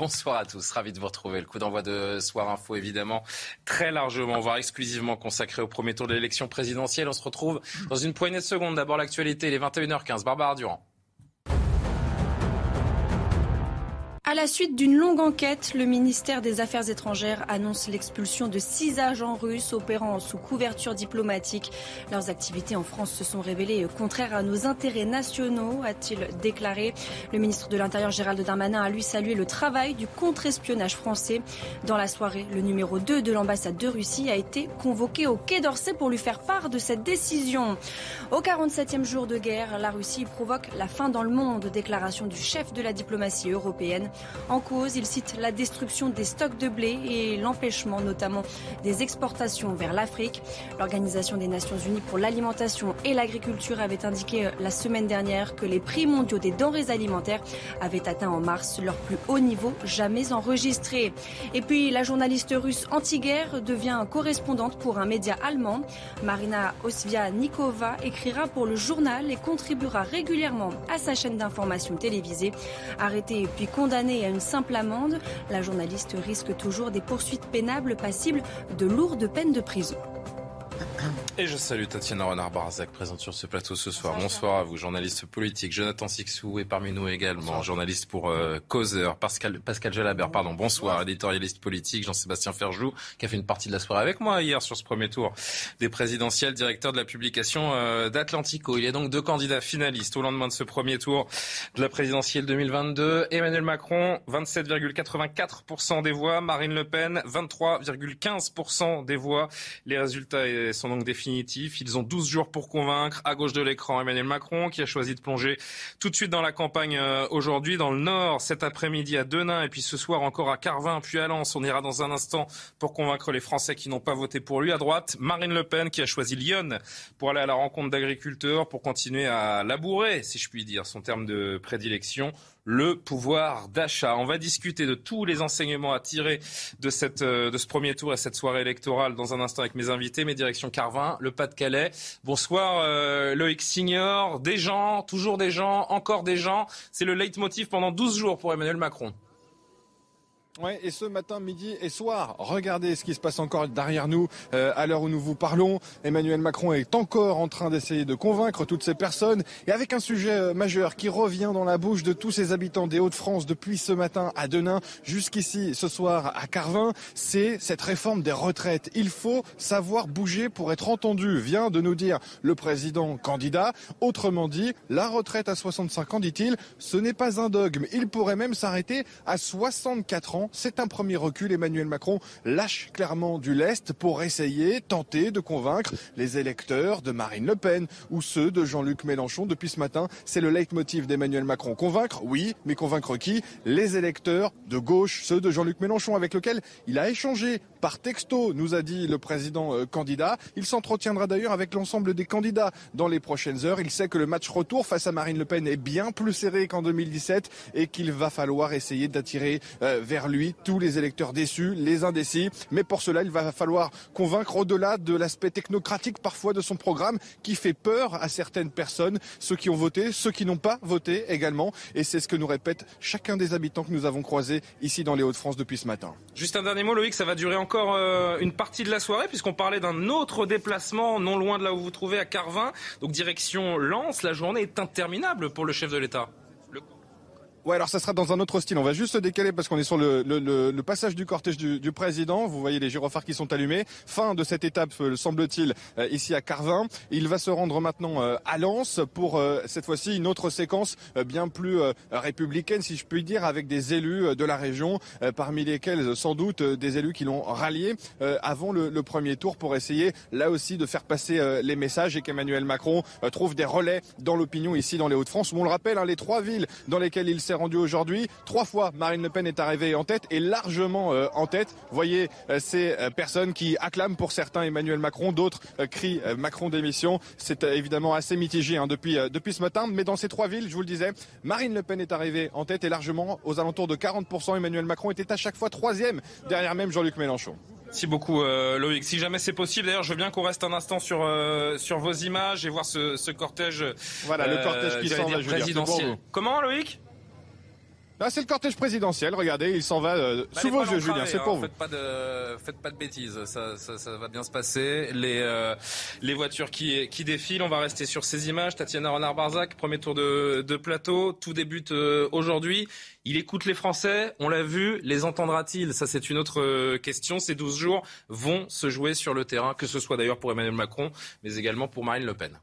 Bonsoir à tous, ravi de vous retrouver. Le coup d'envoi de Soir Info, évidemment, très largement, voire exclusivement consacré au premier tour de l'élection présidentielle. On se retrouve dans une poignée de secondes. D'abord l'actualité, les 21h15. Barbara Durand. À la suite d'une longue enquête, le ministère des Affaires étrangères annonce l'expulsion de six agents russes opérant sous couverture diplomatique. Leurs activités en France se sont révélées contraires à nos intérêts nationaux, a-t-il déclaré. Le ministre de l'Intérieur Gérald Darmanin a lui salué le travail du contre-espionnage français. Dans la soirée, le numéro 2 de l'ambassade de Russie a été convoqué au Quai d'Orsay pour lui faire part de cette décision. Au 47e jour de guerre, la Russie provoque la fin dans le monde, déclaration du chef de la diplomatie européenne. En cause, il cite la destruction des stocks de blé et l'empêchement notamment des exportations vers l'Afrique. L'Organisation des Nations Unies pour l'alimentation et l'agriculture avait indiqué la semaine dernière que les prix mondiaux des denrées alimentaires avaient atteint en mars leur plus haut niveau jamais enregistré. Et puis la journaliste russe anti-guerre devient correspondante pour un média allemand. Marina Osvia-Nikova écrira pour le journal et contribuera régulièrement à sa chaîne d'information télévisée. Arrêtée puis condamnée à une simple amende, la journaliste risque toujours des poursuites pénables passibles de lourdes peines de prison. Et je salue Tatiana Renard-Barzac, présente sur ce plateau ce soir. Bonsoir à vous, journaliste politique. Jonathan Sixou est parmi nous également, journaliste pour euh, Causeur. Pascal, Pascal Jalabert, pardon, bonsoir, éditorialiste politique. Jean-Sébastien Ferjou, qui a fait une partie de la soirée avec moi hier sur ce premier tour des présidentielles, directeur de la publication euh, d'Atlantico. Il y a donc deux candidats finalistes au lendemain de ce premier tour de la présidentielle 2022. Emmanuel Macron, 27,84% des voix. Marine Le Pen, 23,15% des voix. Les résultats sont donc Ils ont 12 jours pour convaincre. À gauche de l'écran, Emmanuel Macron, qui a choisi de plonger tout de suite dans la campagne euh, aujourd'hui, dans le Nord, cet après-midi à Denain, et puis ce soir encore à Carvin, puis à Lens. On ira dans un instant pour convaincre les Français qui n'ont pas voté pour lui. À droite, Marine Le Pen, qui a choisi Lyon pour aller à la rencontre d'agriculteurs, pour continuer à labourer, si je puis dire, son terme de prédilection le pouvoir d'achat. On va discuter de tous les enseignements à tirer de, cette, de ce premier tour et cette soirée électorale dans un instant avec mes invités, mes directions Carvin, le Pas-de-Calais. Bonsoir euh, Loïc Signor, des gens, toujours des gens, encore des gens. C'est le leitmotiv pendant 12 jours pour Emmanuel Macron. Ouais, et ce matin, midi et soir, regardez ce qui se passe encore derrière nous euh, à l'heure où nous vous parlons. Emmanuel Macron est encore en train d'essayer de convaincre toutes ces personnes et avec un sujet euh, majeur qui revient dans la bouche de tous ces habitants des Hauts-de-France depuis ce matin à Denain jusqu'ici ce soir à Carvin, c'est cette réforme des retraites. Il faut savoir bouger pour être entendu, vient de nous dire le président candidat. Autrement dit, la retraite à 65 ans, dit-il, ce n'est pas un dogme. Il pourrait même s'arrêter à 64 ans c'est un premier recul. Emmanuel Macron lâche clairement du lest pour essayer, tenter de convaincre les électeurs de Marine Le Pen ou ceux de Jean-Luc Mélenchon. Depuis ce matin, c'est le leitmotiv d'Emmanuel Macron. Convaincre, oui, mais convaincre qui? Les électeurs de gauche, ceux de Jean-Luc Mélenchon, avec lequel il a échangé par texto, nous a dit le président euh, candidat. Il s'entretiendra d'ailleurs avec l'ensemble des candidats dans les prochaines heures. Il sait que le match retour face à Marine Le Pen est bien plus serré qu'en 2017 et qu'il va falloir essayer d'attirer euh, vers lui tous les électeurs déçus, les indécis. Mais pour cela, il va falloir convaincre au-delà de l'aspect technocratique parfois de son programme qui fait peur à certaines personnes, ceux qui ont voté, ceux qui n'ont pas voté également. Et c'est ce que nous répète chacun des habitants que nous avons croisés ici dans les Hauts-de-France depuis ce matin. Juste un dernier mot, Loïc, ça va durer encore euh, une partie de la soirée puisqu'on parlait d'un autre déplacement non loin de là où vous vous trouvez à Carvin. Donc direction Lens, la journée est interminable pour le chef de l'État. Ouais, alors ça sera dans un autre style. On va juste se décaler parce qu'on est sur le, le, le, passage du cortège du, du, président. Vous voyez les gyrophares qui sont allumés. Fin de cette étape, euh, semble-t-il, euh, ici à Carvin. Il va se rendre maintenant euh, à Lens pour cette fois-ci une autre séquence bien plus républicaine, si je puis dire, avec des élus de la région, parmi lesquels sans doute des élus qui l'ont rallié avant le, le, premier tour pour essayer là aussi de faire passer les messages et qu'Emmanuel Macron trouve des relais dans l'opinion ici dans les Hauts-de-France. On le rappelle, hein, les trois villes dans lesquelles il s'est rendu aujourd'hui. Trois fois, Marine Le Pen est arrivée en tête et largement euh, en tête. Voyez euh, ces euh, personnes qui acclament pour certains Emmanuel Macron, d'autres crient Macron démission. C'est évidemment assez mitigé hein, depuis, depuis ce matin. Mais dans ces trois villes, je vous le disais, Marine Le Pen est arrivée en tête et largement aux alentours de 40%. Emmanuel Macron était à chaque fois troisième, derrière même Jean-Luc Mélenchon. Merci beaucoup Loïc. Si jamais c'est possible, d'ailleurs, je veux bien qu'on reste un instant sur sur vos images et voir ce, ce cortège. Voilà le cortège qui s'en va, présidentiel. Comment Loïc? Là, c'est le cortège présidentiel. Regardez, il s'en va euh, sous vos yeux, Julien. C'est pour hein. vous. Faites pas de, faites pas de bêtises. Ça, ça, ça va bien se passer. Les, euh, les voitures qui, qui défilent. On va rester sur ces images. Tatiana Renard-Barzac, premier tour de, de plateau. Tout débute euh, aujourd'hui. Il écoute les Français. On l'a vu. Les entendra-t-il? Ça, c'est une autre question. Ces 12 jours vont se jouer sur le terrain, que ce soit d'ailleurs pour Emmanuel Macron, mais également pour Marine Le Pen.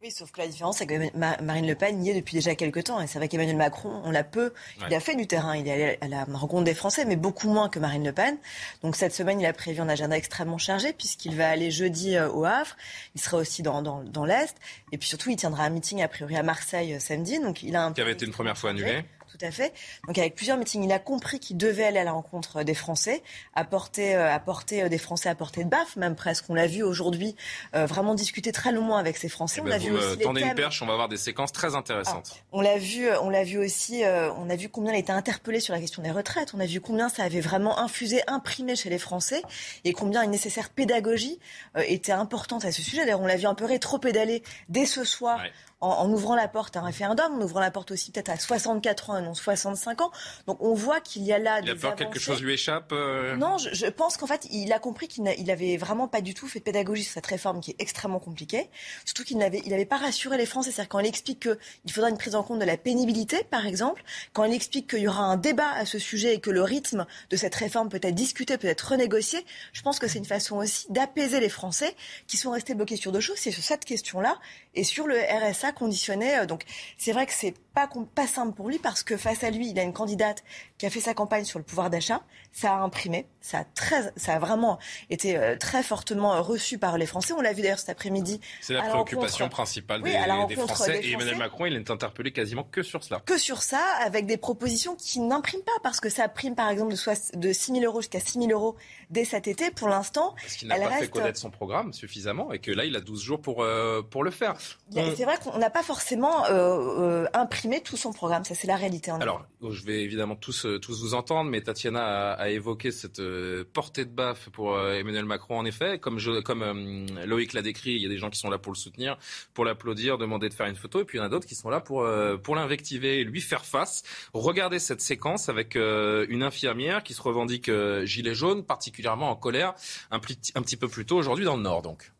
Oui, sauf que la différence, c'est que Marine Le Pen y est depuis déjà quelques temps. Et c'est vrai qu'Emmanuel Macron, on l'a peu. Il a fait du terrain, il est allé à la rencontre des Français, mais beaucoup moins que Marine Le Pen. Donc cette semaine, il a prévu un agenda extrêmement chargé, puisqu'il va aller jeudi euh, au Havre. Il sera aussi dans, dans, dans l'Est. Et puis surtout, il tiendra un meeting, a priori, à Marseille euh, samedi. Donc il a un Qui avait été une première fois annulé tout à fait. Donc avec plusieurs meetings, il a compris qu'il devait aller à la rencontre des Français, apporter, euh, apporter euh, des Français à portée de baffe, même presque. On l'a vu aujourd'hui, euh, vraiment discuter très longuement avec ces Français. Eh on ben, a vu aussi tendez une perche, on va avoir des séquences très intéressantes. Ah, on l'a vu, on l'a vu aussi, on a vu combien il était interpellé sur la question des retraites. On a vu combien ça avait vraiment infusé, imprimé chez les Français, et combien une nécessaire pédagogie était importante à ce sujet. D'ailleurs, on l'a vu un peu rétro-pédaler dès ce soir en, ouvrant la porte à un référendum, en ouvrant la porte aussi peut-être à 64 ans et non 65 ans. Donc on voit qu'il y a là il a peur que quelque chose lui échappe euh Non, je, pense qu'en fait, il a compris qu'il n'avait vraiment pas du tout fait de pédagogie sur cette réforme qui est extrêmement compliquée. Surtout qu'il n'avait il avait pas rassuré les Français. C'est-à-dire quand il explique qu'il faudra une prise en compte de la pénibilité, par exemple, quand il explique qu'il y aura un débat à ce sujet et que le rythme de cette réforme peut être discuté, peut être renégocié, je pense que c'est une façon aussi d'apaiser les Français qui sont restés bloqués sur deux choses. C'est sur cette question-là et sur le RSA conditionné. Euh, donc c'est vrai que c'est pas, pas simple pour lui parce que face à lui, il a une candidate qui a fait sa campagne sur le pouvoir d'achat. Ça a imprimé, ça a, très, ça a vraiment été euh, très fortement reçu par les Français. On l'a vu d'ailleurs cet après-midi. C'est la préoccupation principale des, Français. Et Emmanuel Macron, il n'est interpellé quasiment que sur cela. Que sur ça, avec des propositions qui n'impriment pas parce que ça prime par exemple de, de 6 000 euros jusqu'à 6 000 euros dès cet été. Pour l'instant, parce qu'il n'a pas fait connaître son programme suffisamment et que là, il a 12 jours pour, euh, pour le faire. C'est vrai qu'on n'a pas forcément euh, imprimé tout son programme. Ça, c'est la réalité. En Alors, je vais évidemment tous, tous vous entendre, mais Tatiana a, évoqué cette euh, portée de baffe pour euh, Emmanuel Macron, en effet. Comme, je, comme euh, Loïc l'a décrit, il y a des gens qui sont là pour le soutenir, pour l'applaudir, demander de faire une photo, et puis il y en a d'autres qui sont là pour, pour l'invectiver lui faire face. Regardez cette séquence avec une infirmière qui se revendique gilet jaune, particulièrement en colère, un, un petit peu plus tôt aujourd'hui dans le Nord, donc.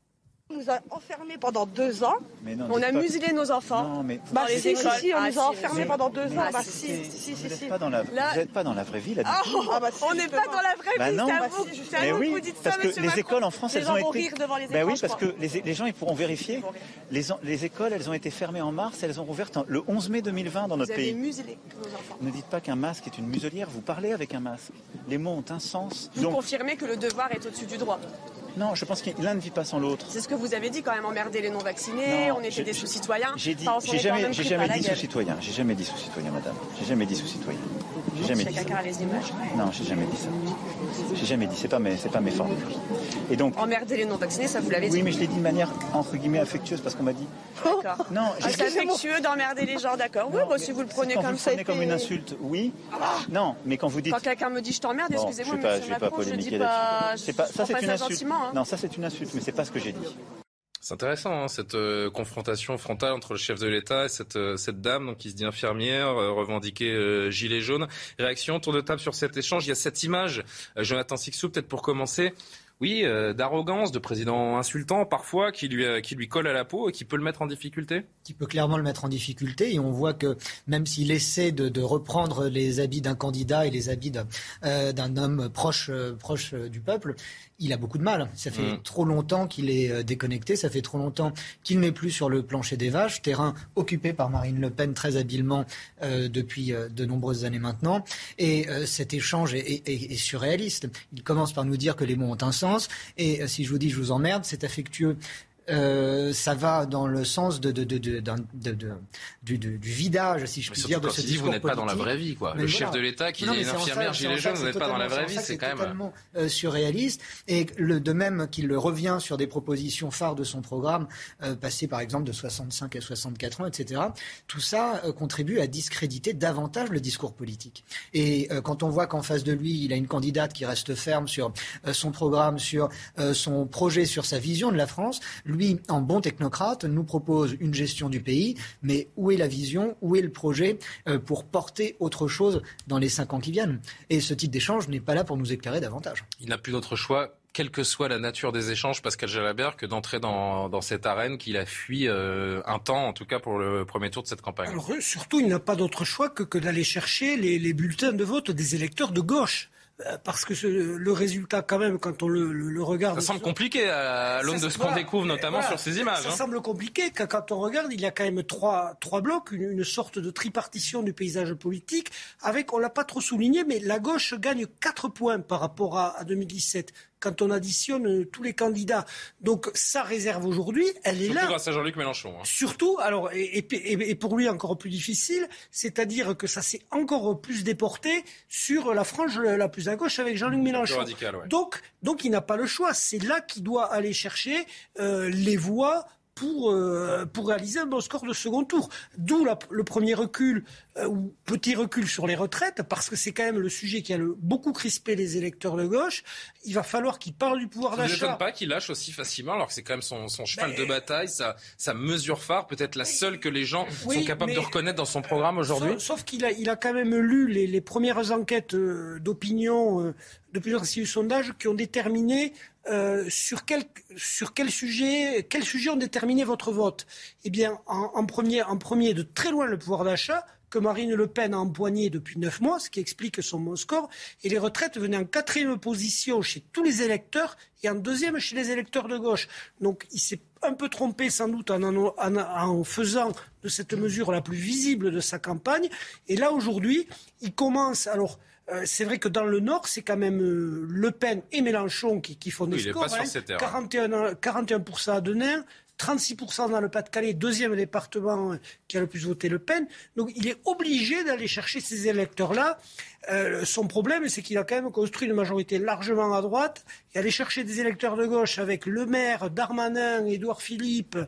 On nous a enfermés pendant deux ans. on a muselé nos enfants. Non, mais bah, si, si, si, on nous a enfermés pendant deux ans. Bah, si, si, si, si. Pas dans la... Vous n'êtes pas dans la vraie vie, là. Ah, ah, bah, on n'est pas dans la vraie bah vie, non. Mais oui, vous dites parce ça, que les écoles en France, elles ont été... Ben oui, parce que les gens, ils pourront vérifier. Les écoles, elles ont été fermées en mars, elles ont rouvert le 11 mai 2020 dans notre pays. Vous avez muselé nos enfants. Ne dites pas qu'un masque est une muselière, vous parlez avec un masque. Les mots ont un sens. Vous confirmez que le devoir est au-dessus du droit non, je pense que l'un ne vit pas sans l'autre. C'est ce que vous avez dit quand même, emmerder les non-vaccinés, on était des sous-citoyens. J'ai dit, j'ai jamais, j'ai jamais dit sous-citoyen, j'ai jamais dit sous-citoyen, madame. J'ai jamais dit sous-citoyen. J'ai jamais dit ça. les images. Non, j'ai jamais dit ça. J'ai jamais dit, c'est pas mes, c'est pas mes formes. Et donc. Emmerder les non-vaccinés, ça vous l'avez dit. Oui, mais je l'ai dit de manière entre guillemets affectueuse parce qu'on m'a dit. D'accord. Non, ah, c'est affectueux d'emmerder les gens, d'accord. Oui, si vous le prenez comme ça. Vous le prenez comme une insulte, oui. Ah. Non, mais quand vous dites. Quand quelqu'un me dit je t'emmerde, excusez-moi, je vais pas, vais pas polémiquer là-dessus. Ça, c'est une insulte. Hein. Non, ça, c'est une insulte mais c'est pas ce que j'ai dit. C'est intéressant hein, cette euh, confrontation frontale entre le chef de l'État et cette, euh, cette dame donc, qui se dit infirmière, euh, revendiquée gilet jaune. Réaction, tour de table sur cet échange. Il y a cette image, Jonathan Sixou, peut-être pour commencer. Oui, euh, d'arrogance, de président insultant parfois, qui lui, qui lui colle à la peau et qui peut le mettre en difficulté Qui peut clairement le mettre en difficulté. Et on voit que même s'il essaie de, reprendre les habits d'un candidat et les habits d'un homme proche, proche du peuple, il a beaucoup de mal. Ça fait mm. trop longtemps qu'il est euh, déconnecté, ça fait trop longtemps qu'il n'est plus sur le plancher des vaches, terrain occupé par Marine Le Pen très habilement euh, depuis euh, de nombreuses années maintenant. Et cet échange est, surréaliste. Il commence par nous dire que les mots ont un sens, et si je vous dis je vous emmerde, c'est affectueux euh, ça va dans le sens de, de, de, du, du, vidage, si je puis dire, de ce discours Vous n'êtes pas dans la vraie vie, quoi. le chef de l'État qui est une infirmière gilet jaune, vous n'êtes pas dans la vraie vie, c'est quand même totalement euh, surréaliste. Et le, de même qu'il revient sur des propositions phares de son programme, euh, passé par exemple de 65 à 64 ans, etc. Tout ça contribue à discréditer davantage le discours politique. Et quand on voit qu'en face de lui, il a une candidate qui reste ferme sur son programme, sur son projet, sur sa vision de la France, lui, en bon technocrate, nous propose une gestion du pays, mais où est la vision, où est le projet euh, pour porter autre chose dans les cinq ans qui viennent? Et ce type d'échange n'est pas là pour nous éclairer davantage. Il n'a plus d'autre choix quelle que soit la nature des échanges, Pascal Jalabert, que d'entrer dans, cette arène qu'il a fui euh, un temps, en tout cas pour le premier tour de cette campagne. Alors, surtout, il n'a pas d'autre choix que, que d'aller chercher les, bulletins de vote des électeurs de gauche. Euh, parce que le résultat, quand même, quand on le, regarde. Ça semble compliqué à l'aune de ce qu'on découvre, notamment sur ces images. Ça hein. semble compliqué quand, on regarde, il y a quand même trois, trois blocs, une, sorte de tripartition du paysage politique, avec, on l'a pas trop souligné, mais la gauche gagne 4 points par rapport à, à 2017 quand on additionne tous les candidats. Donc sa réserve aujourd'hui, elle est là. Surtout grâce à Jean-Luc Mélenchon. Hein. Surtout, alors, et, et, pour lui encore plus difficile, c'est-à-dire que ça s'est encore plus déporté sur la frange la plus à gauche avec Jean-Luc Mélenchon. Radical, ouais. Donc, donc il n'a pas le choix. C'est là qu'il doit aller chercher euh, les voix pour, euh, pour réaliser un bon score de second tour. D'où le premier recul, euh, ou petit recul sur les retraites, parce que c'est quand même le sujet qui a le, beaucoup crispé les électeurs de gauche. Il va falloir qu'il parle du pouvoir d'achat. Ça ne pas qu'il lâche aussi facilement, alors que c'est quand même son, cheval de bataille, sa, sa mesure phare, peut-être la seule que les gens sont capables de reconnaître dans son programme aujourd'hui? Sauf, qu'il a, il a quand même lu les, les premières enquêtes euh, d'opinion de plusieurs instituts de sondage qui ont déterminé euh, sur, quel, sur quel sujet, quel sujet ont déterminé votre vote Eh bien, en, premier, en premier, de très loin, le pouvoir d'achat, que Marine Le Pen a empoigné depuis neuf mois, ce qui explique son bon score. Et les retraites venaient en quatrième position chez tous les électeurs et en deuxième chez les électeurs de gauche. Donc il s'est un peu trompé sans doute en, en, en, faisant de cette mesure la plus visible de sa campagne. Et là, aujourd'hui, il commence. Alors, euh, c'est vrai que dans le Nord, c'est quand même euh, Le Pen et Mélenchon qui, font des scores. 41, hein. 41% à Denain, 36% dans le Pas-de-Calais, deuxième département qui a le plus voté Le Pen. Donc il est obligé d'aller chercher ces électeurs-là. Euh, son problème, c'est qu'il a quand même construit une majorité largement à droite et aller chercher des électeurs de gauche avec Le Maire, Darmanin, Édouard Philippe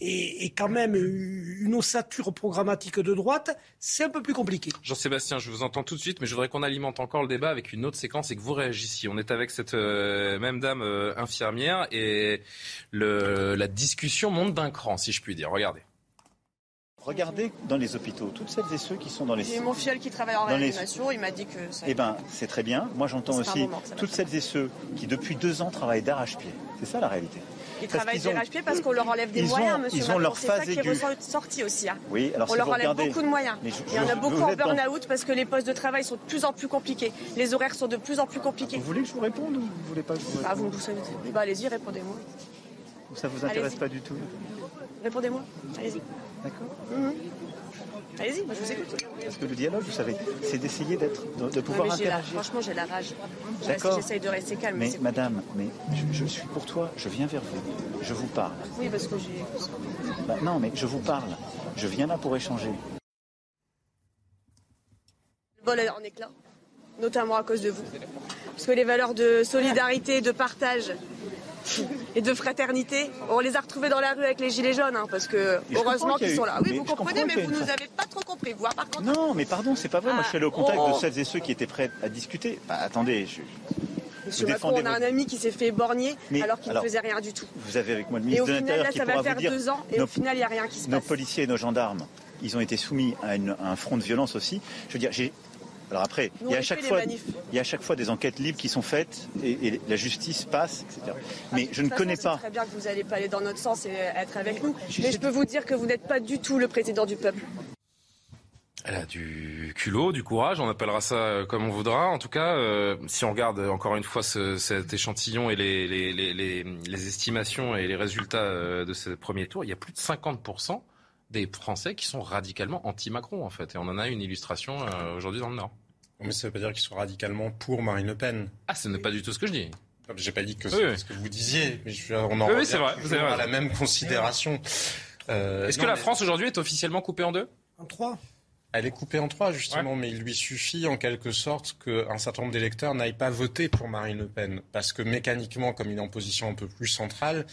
et, quand même une ossature programmatique de droite, c'est un peu plus compliqué. Jean-Sébastien, je vous entends tout de suite, mais je voudrais qu'on alimente encore le débat avec une autre séquence et que vous réagissiez. On est avec cette euh, même dame euh, infirmière et la discussion monte d'un cran, si je puis dire. Regardez. Regardez dans les hôpitaux, toutes celles et ceux qui sont dans les... J'ai mon fiel qui travaille en réanimation, il m'a dit que ça... Eh bien, c'est très bien. Moi, j'entends aussi toutes celles et ceux qui, depuis deux ans, travaillent d'arrache-pied. C'est ça, la réalité. Ils travaillent d'arrache-pied parce qu'on leur enlève des moyens, monsieur. Ils ont leur phase C'est ça qui est ressorti aussi. Hein. Oui, alors On leur enlève beaucoup de moyens. il y en a beaucoup en burn-out parce que les postes de travail sont de plus en plus compliqués. Les horaires sont de plus en plus compliqués. Vous voulez que je vous réponde ou vous voulez pas que je vous réponde ah, vous, vous, bah, Allez-y, répondez-moi. Ça vous intéresse pas du tout Répondez-moi. Allez-y. D'accord. Mhm. Allez-y, moi je vous écoute. Parce que le dialogue, vous savez, c'est d'essayer d'être, de, pouvoir interagir. franchement, j'ai la rage. D'accord. J'essaye de rester calme. Mais, madame, mais je, suis pour toi, je viens vers vous, je vous parle. Oui, parce que j'ai. Bah, non, mais je vous parle. Je viens là pour échanger. Le bol est en éclat, notamment à cause de vous. Parce que les valeurs de solidarité, de partage, et de fraternité. On les a retrouvés dans la rue avec les gilets jaunes, hein, parce que heureusement qu'ils sont là. Oui, vous comprenez, mais vous nous avez pas trop compris. Vous, par contre... Non, mais pardon, c'est pas vrai. Moi, je suis allé au contact de oh. celles et ceux qui étaient prêts à discuter. Bah, attendez, je... Monsieur Macron, on a un ami qui s'est fait éborgner alors qu'il ne faisait rien du tout. Vous avez avec moi le ministre de l'Intérieur qui ça va faire deux ans et au final, il n'y a rien qui se passe. Nos policiers et nos gendarmes, ils ont été soumis à, à, un front de violence aussi. Je veux dire, j'ai Alors après, il y, a à chaque fois, il y a à chaque fois des enquêtes libres qui sont faites et, la justice passe, etc. Mais je ne connais pas. C'est très bien que vous n'allez pas aller dans notre sens et être avec nous. Mais je peux vous dire que vous n'êtes pas du tout le président du peuple. Elle a du culot, du courage, on appellera ça euh, comme on voudra. En tout cas, euh, si on regarde encore une fois ce, cet échantillon et les, les, les, les, estimations et les résultats euh, de ce premier tour, il y a plus de 50% des Français qui sont radicalement anti-Macron, en fait. Et on en a une illustration aujourd'hui dans le Nord. Mais ça ne veut pas dire qu'ils sont radicalement pour Marine Le Pen. Ah, ce n'est pas du tout ce que je dis. J'ai pas dit que c'est ce que vous disiez, mais je, on en oui, c'est vrai, vous à la même considération. Est-ce que la France aujourd'hui est officiellement coupée en deux? En trois. Elle est coupée en trois, justement, mais il lui suffit en quelque sorte qu'un certain nombre d'électeurs n'aillent pas voter pour Marine Le Pen. Parce que mécaniquement, comme il est en position un peu plus centrale,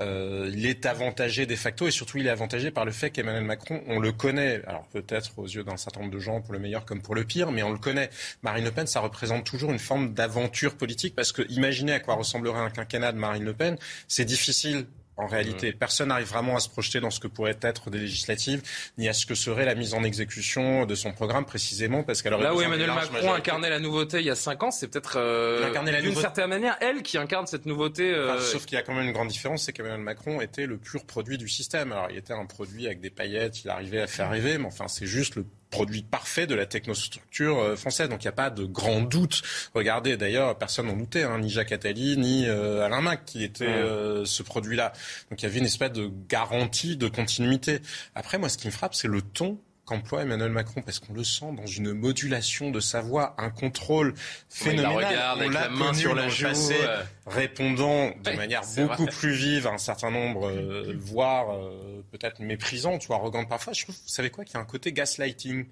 euh, il est avantagé de facto et surtout il est avantagé par le fait qu'Emmanuel Macron, on le connaît, alors peut-être aux yeux d'un certain nombre de gens pour le meilleur comme pour le pire, mais on le connaît. Marine Le Pen, ça représente toujours une forme d'aventure politique parce que imaginez à quoi ressemblerait un quinquennat de Marine Le Pen, c'est difficile en réalité, personne n'arrive vraiment à se projeter dans ce que pourrait être des législatives, ni à ce que serait la mise en exécution de son programme, précisément parce aurait Là où Emmanuel Macron incarnait la nouveauté il y a cinq ans, c'est peut-être euh, d'une certaine manière elle qui incarne cette nouveauté. Euh, sauf qu'il y a quand même une grande différence, c'est qu'Emmanuel Macron était le pur produit du système. Alors il était un produit avec des paillettes, il arrivait à faire rêver, mais enfin c'est juste le produit parfait de la technostructure euh, française. Donc il n'y a pas de grand doute. Regardez, d'ailleurs, personne n'en doutait, hein, ni Jacques Attali, ni euh, Alain Mac, qui était euh, ce produit-là. Donc il y avait une espèce de garantie de continuité. Après, moi, ce qui me frappe, c'est le ton qu'emploie Emmanuel Macron, parce qu'on le sent dans une modulation de sa voix, un contrôle phénoménal. On l'a main sur la joue, répondant de manière beaucoup plus vive à un certain nombre, voire peut-être méprisante ou arrogante parfois. Je trouve, vous savez quoi, qu'il y a un côté gaslighting.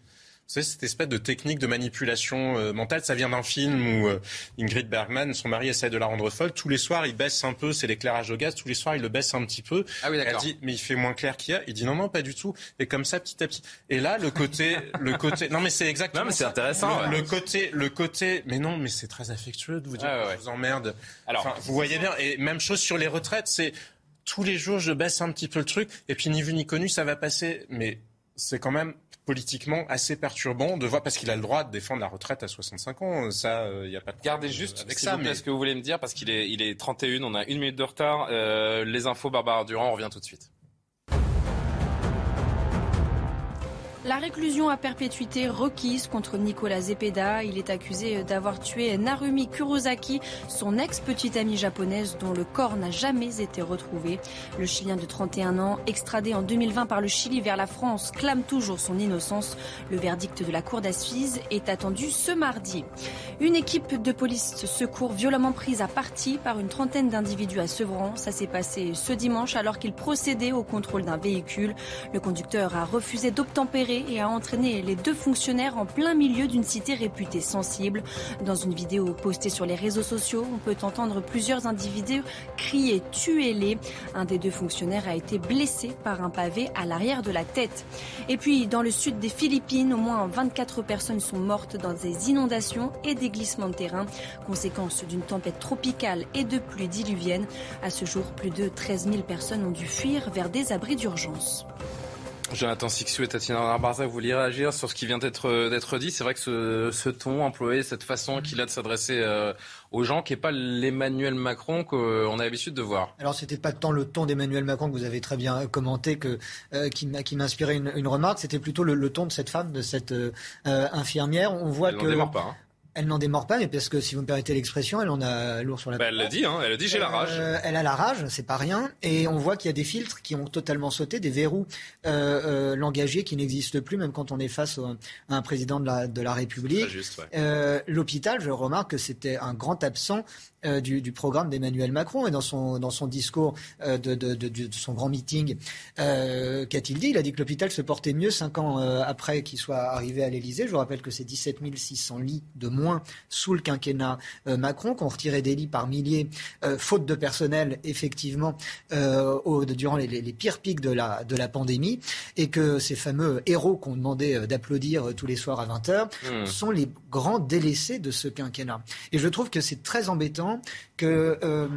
Vous savez, cette espèce de technique de manipulation euh, mentale, ça vient d'un film où euh, Ingrid Bergman, son mari, essaie de la rendre folle. Tous les soirs, il baisse un peu, c'est l'éclairage au gaz. Tous les soirs, il le baisse un petit peu. Ah oui, Elle dit, mais il fait moins clair qu'il y a. Il dit, non, non, pas du tout. Et comme ça, petit à petit. Et là, le côté, le côté, non, mais c'est exactement. Non, mais c'est intéressant. Le, côté, le côté, mais non, mais c'est très affectueux de vous dire que je vous emmerde. Alors, vous voyez bien. Et même chose sur les retraites, c'est tous les jours, je baisse un petit peu le truc, et puis ni vu ni connu, ça va passer. Mais c'est quand même politiquement assez perturbant de voir parce qu'il a le droit de défendre la retraite à 65 ans. Ça, il euh, n'y a pas de Gardez juste avec ça. Mais ce que vous voulez me dire parce qu'il est, il est 31, on a une minute de retard. Euh, les infos, Barbara Durand, on revient tout de suite. La réclusion à perpétuité requise contre Nicolas Zepeda. Il est accusé d'avoir tué Narumi Kurosaki, son ex-petite amie japonaise dont le corps n'a jamais été retrouvé. Le Chilien de 31 ans, extradé en 2020 par le Chili vers la France, clame toujours son innocence. Le verdict de la cour d'assises est attendu ce mardi. Une équipe de police secours violemment prise à partie par une trentaine d'individus à Sevran. Ça s'est passé ce dimanche alors qu'il procédait au contrôle d'un véhicule. Le conducteur a refusé d'obtempérer et a entraîné les deux fonctionnaires en plein milieu d'une cité réputée sensible. Dans une vidéo postée sur les réseaux sociaux, on peut entendre plusieurs individus crier Tuez-les. Un des deux fonctionnaires a été blessé par un pavé à l'arrière de la tête. Et puis, dans le sud des Philippines, au moins 24 personnes sont mortes dans des inondations et des glissements de terrain, conséquence d'une tempête tropicale et de pluies diluviennes. À ce jour, plus de 13 000 personnes ont dû fuir vers des abris d'urgence. Jonathan Sixou et Tatiana Barza, vous vouliez réagir sur ce qui vient d'être dit? C'est vrai que ce, ce, ton employé, cette façon qu'il a de s'adresser euh, aux gens, qui n'est pas l'Emmanuel Macron qu'on a l'habitude de voir. Alors c'était pas tant le ton d'Emmanuel Macron que vous avez très bien commenté que euh, qui m'a inspiré une, une remarque. C'était plutôt le, le, ton de cette femme, de cette euh, infirmière. On voit Elle que. pas. Hein. Elle n'en démord pas, mais parce que si vous me permettez l'expression, elle en a lourd sur la. Bah, elle l'a dit, hein, elle a dit j'ai la rage. Euh, elle a la rage, c'est pas rien, et on voit qu'il y a des filtres qui ont totalement sauté, des verrous euh, euh, langagiers qui n'existent plus, même quand on est face à un président de la, de la République. Euh, L'hôpital, je remarque que c'était un grand absent du, du, programme d'Emmanuel Macron et dans son, dans son discours de, de, de, de, son grand meeting, qu'a-t-il dit? Il a dit que l'hôpital se portait mieux cinq ans après qu'il soit arrivé à l'Élysée. Je vous rappelle que c'est 17 600 lits de moins sous le quinquennat Macron, qu'on retirait des lits par milliers, faute de personnel, effectivement, au, durant les, les, pires pics de la, de la pandémie, et que ces fameux héros qu'on demandait d'applaudir tous les soirs à 20h mmh. sont les grands délaissés de ce quinquennat. Et je trouve que c'est très embêtant que euh,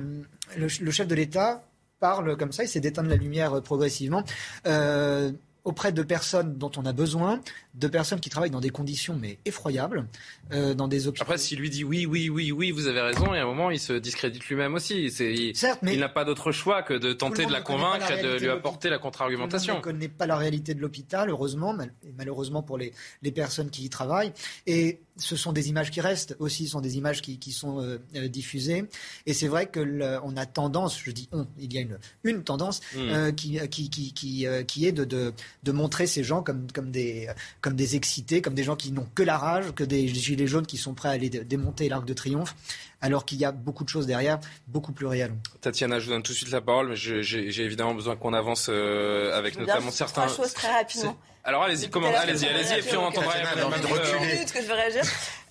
le, chef de l'État parle comme ça, il s'est d'éteindre la lumière progressivement. Euh, auprès de personnes dont on a besoin, de personnes qui travaillent dans des conditions mais effroyables, euh, dans des hôpitaux. Après, s'il lui dit oui, oui, oui, oui, vous avez raison, et à un moment, il se discrédite lui-même aussi. Il, Certes, mais il n'a pas d'autre choix que de tenter de la convaincre et de lui apporter la contre-argumentation. On ne connaît pas la réalité de l'hôpital, heureusement, et malheureusement pour les, les personnes qui y travaillent. Et ce sont des images qui restent aussi, ce sont des images qui, qui sont euh, euh, diffusées. Et c'est vrai que on a tendance, je dis on, il y a une, une tendance hmm. euh, qui, qui, qui, qui, qui est de, de, de, montrer ces gens comme, comme, des, comme des excités, comme des gens qui n'ont que la rage, que des gilets jaunes qui sont prêts à aller démonter l'arc de triomphe alors qu'il y a beaucoup de choses derrière, beaucoup plus réelles. Tatiana, je vous donne tout de suite la parole, mais j'ai évidemment besoin qu'on avance avec notamment certains. Trois choses très rapidement. Alors allez-y, comment Allez-y, allez-y, et puis on entendra. que je veux réagir.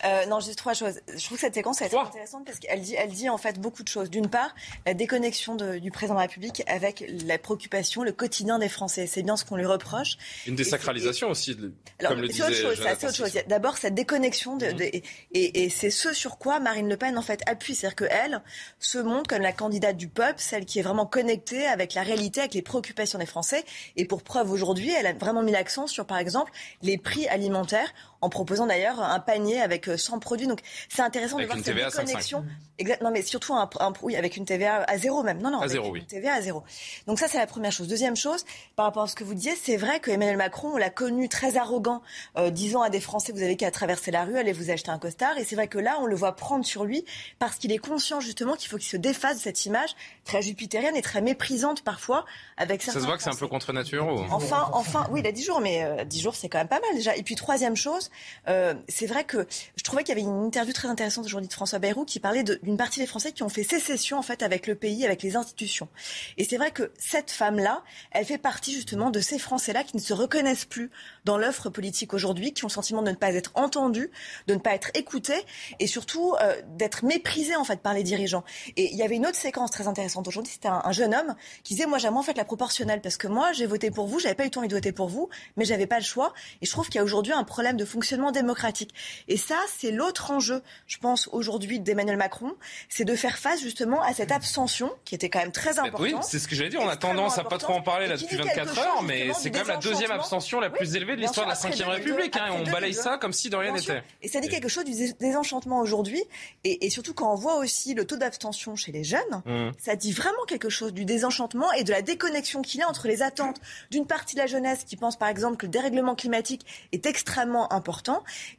Euh, non, juste trois choses. Je trouve que cette séquence est intéressante parce qu'elle dit, elle dit en fait beaucoup de choses. D'une part, la déconnexion de, du président de la République avec la préoccupation, le quotidien des Français. C'est bien ce qu'on lui reproche. Une désacralisation aussi, comme le disait. C'est autre chose. C'est autre chose. D'abord cette déconnexion de, mhm. et, et c'est ce sur quoi Marine Le Pen en fait appuie, c'est-à-dire qu'elle se montre comme la candidate du peuple, celle qui est vraiment connectée avec la réalité, avec les préoccupations des Français. Et pour preuve aujourd'hui, elle a vraiment mis l'accent sur, par exemple, les prix alimentaires en proposant d'ailleurs un panier avec 100 euh, produits. Donc c'est intéressant de voir cette déconnexion. Non, mais surtout un, oui, avec une TVA à zéro même. Non, non, à zéro, oui. une TVA à zéro. Donc ça, c'est la première chose. Deuxième chose, par rapport à ce que vous disiez, c'est vrai que Emmanuel Macron, on l'a connu très arrogant, euh, disant à des Français, vous avez qu'à traverser la rue, allez vous acheter un costard. Et c'est vrai que là, on le voit prendre sur lui parce qu'il est conscient justement qu'il faut qu'il se défasse de cette image très jupitérienne et très méprisante parfois avec Ça se voit que c'est un peu contre nature. Enfin, enfin, oui, il a 10 jours, mais euh, 10 jours, c'est quand même pas mal déjà. Et puis troisième chose, euh, c'est vrai que je trouvais qu'il y avait une interview très intéressante aujourd'hui de François Bayrou qui parlait d'une partie des Français qui ont fait sécession en fait avec le pays, avec les institutions. Et c'est vrai que cette femme-là, elle fait partie justement de ces Français-là qui ne se reconnaissent plus dans l'offre politique aujourd'hui, qui ont le sentiment de ne pas être entendus, de ne pas être écoutés et surtout euh, d'être méprisés en fait par les dirigeants. Et il y avait une autre séquence très intéressante aujourd'hui, c'était un, jeune homme qui disait moi j'aimerais en fait la proportionnelle parce que moi j'ai voté pour vous, j'avais pas eu le temps de voter pour vous, mais j'avais pas le choix. Et je trouve qu'il y a aujourd'hui un problème de fonctionnement démocratique. Et ça, c'est l'autre enjeu, je pense, aujourd'hui d'Emmanuel Macron, c'est de faire face justement à cette abstention qui était quand même très importante. Oui, c'est ce que j'allais dire. On a tendance à pas trop en parler là depuis 24 heures, mais c'est quand même la deuxième abstention la plus élevée de l'histoire de la Ve République. Hein, on balaye ça comme si de rien n'était. Et ça dit quelque chose du désenchantement aujourd'hui. Et, surtout quand on voit aussi le taux d'abstention chez les jeunes, mmh. ça dit vraiment quelque chose du désenchantement et de la déconnexion qu'il y a entre les attentes d'une partie de la jeunesse qui pense par exemple que le dérèglement climatique est extrêmement important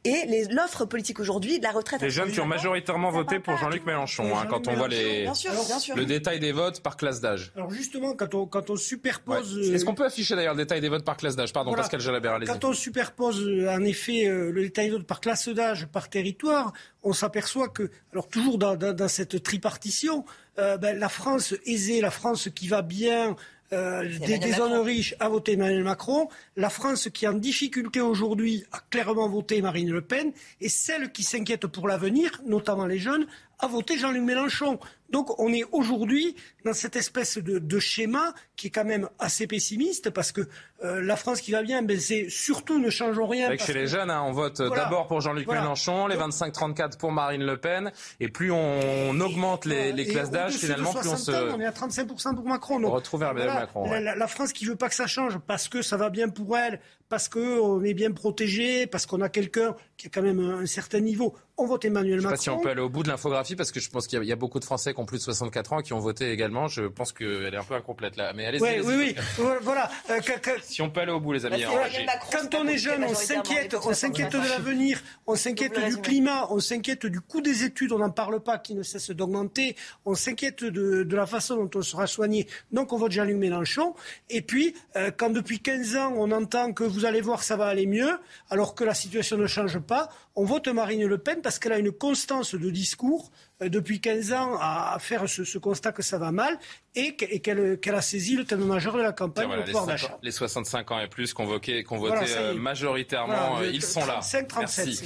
et l'offre politique aujourd'hui de la retraite. Les jeunes qui ont majoritairement voté pour Jean-Luc Mélenchon, hein, quand on voit les, le détail des votes par classe d'âge. Alors justement, quand on, quand on superpose... Est-ce qu'on peut afficher d'ailleurs le détail des votes par classe d'âge? Pardon, Pascal Jalabert, Quand on superpose en effet euh, le détail des votes par classe d'âge, par territoire, on s'aperçoit que, alors toujours dans, dans, cette tripartition, euh, ben, la France aisée, la France qui va bien, euh, des, zones riches a voté Emmanuel Macron. La France qui est en difficulté aujourd'hui a clairement voté Marine Le Pen. Et celle qui s'inquiète pour l'avenir, notamment les jeunes, a voté Jean-Luc Mélenchon. Donc on est aujourd'hui dans cette espèce de, schéma qui est quand même assez pessimiste parce que euh, la France qui va bien, ben c'est surtout ne changeons rien. Avec chez les jeunes, hein, on vote d'abord pour Jean-Luc Mélenchon, les 25-34 pour Marine Le Pen, et plus on augmente les, les classes d'âge, finalement, plus on se. on est à 35% pour Macron. on retrouve Macron. La, la, France qui veut pas que ça change parce que ça va bien pour elle, parce qu'on est bien protégé, parce qu'on a quelqu'un qui a quand même un certain niveau. On vote Emmanuel Macron. Je sais pas si on peut aller au bout de l'infographie, parce que je pense qu'il y, a beaucoup de Français qui ont plus de 64 ans qui ont voté également. Je pense qu'elle est un peu incomplète là. Mais allez-y. Oui, oui, oui. voilà. Euh, si on peut aller au bout, les amis. Bah, quand on est jeune, on s'inquiète, on s'inquiète de l'avenir, on s'inquiète du climat, on s'inquiète du coût des études, on n'en parle pas, qui ne cesse d'augmenter, on s'inquiète de, la façon dont on sera soigné. Donc on vote Jean-Luc Mélenchon. Et puis, euh, quand depuis 15 ans, on entend que vous vous allez voir, ça va aller mieux, alors que la situation ne change pas. On vote Marine Le Pen parce qu'elle a une constance de discours euh, depuis 15 ans à faire ce, constat que ça va mal et qu'elle a saisi le thème majeur de la campagne, le pouvoir d'achat. Les 65 ans et plus qu'on votait, euh, majoritairement, euh, ils sont là. 37,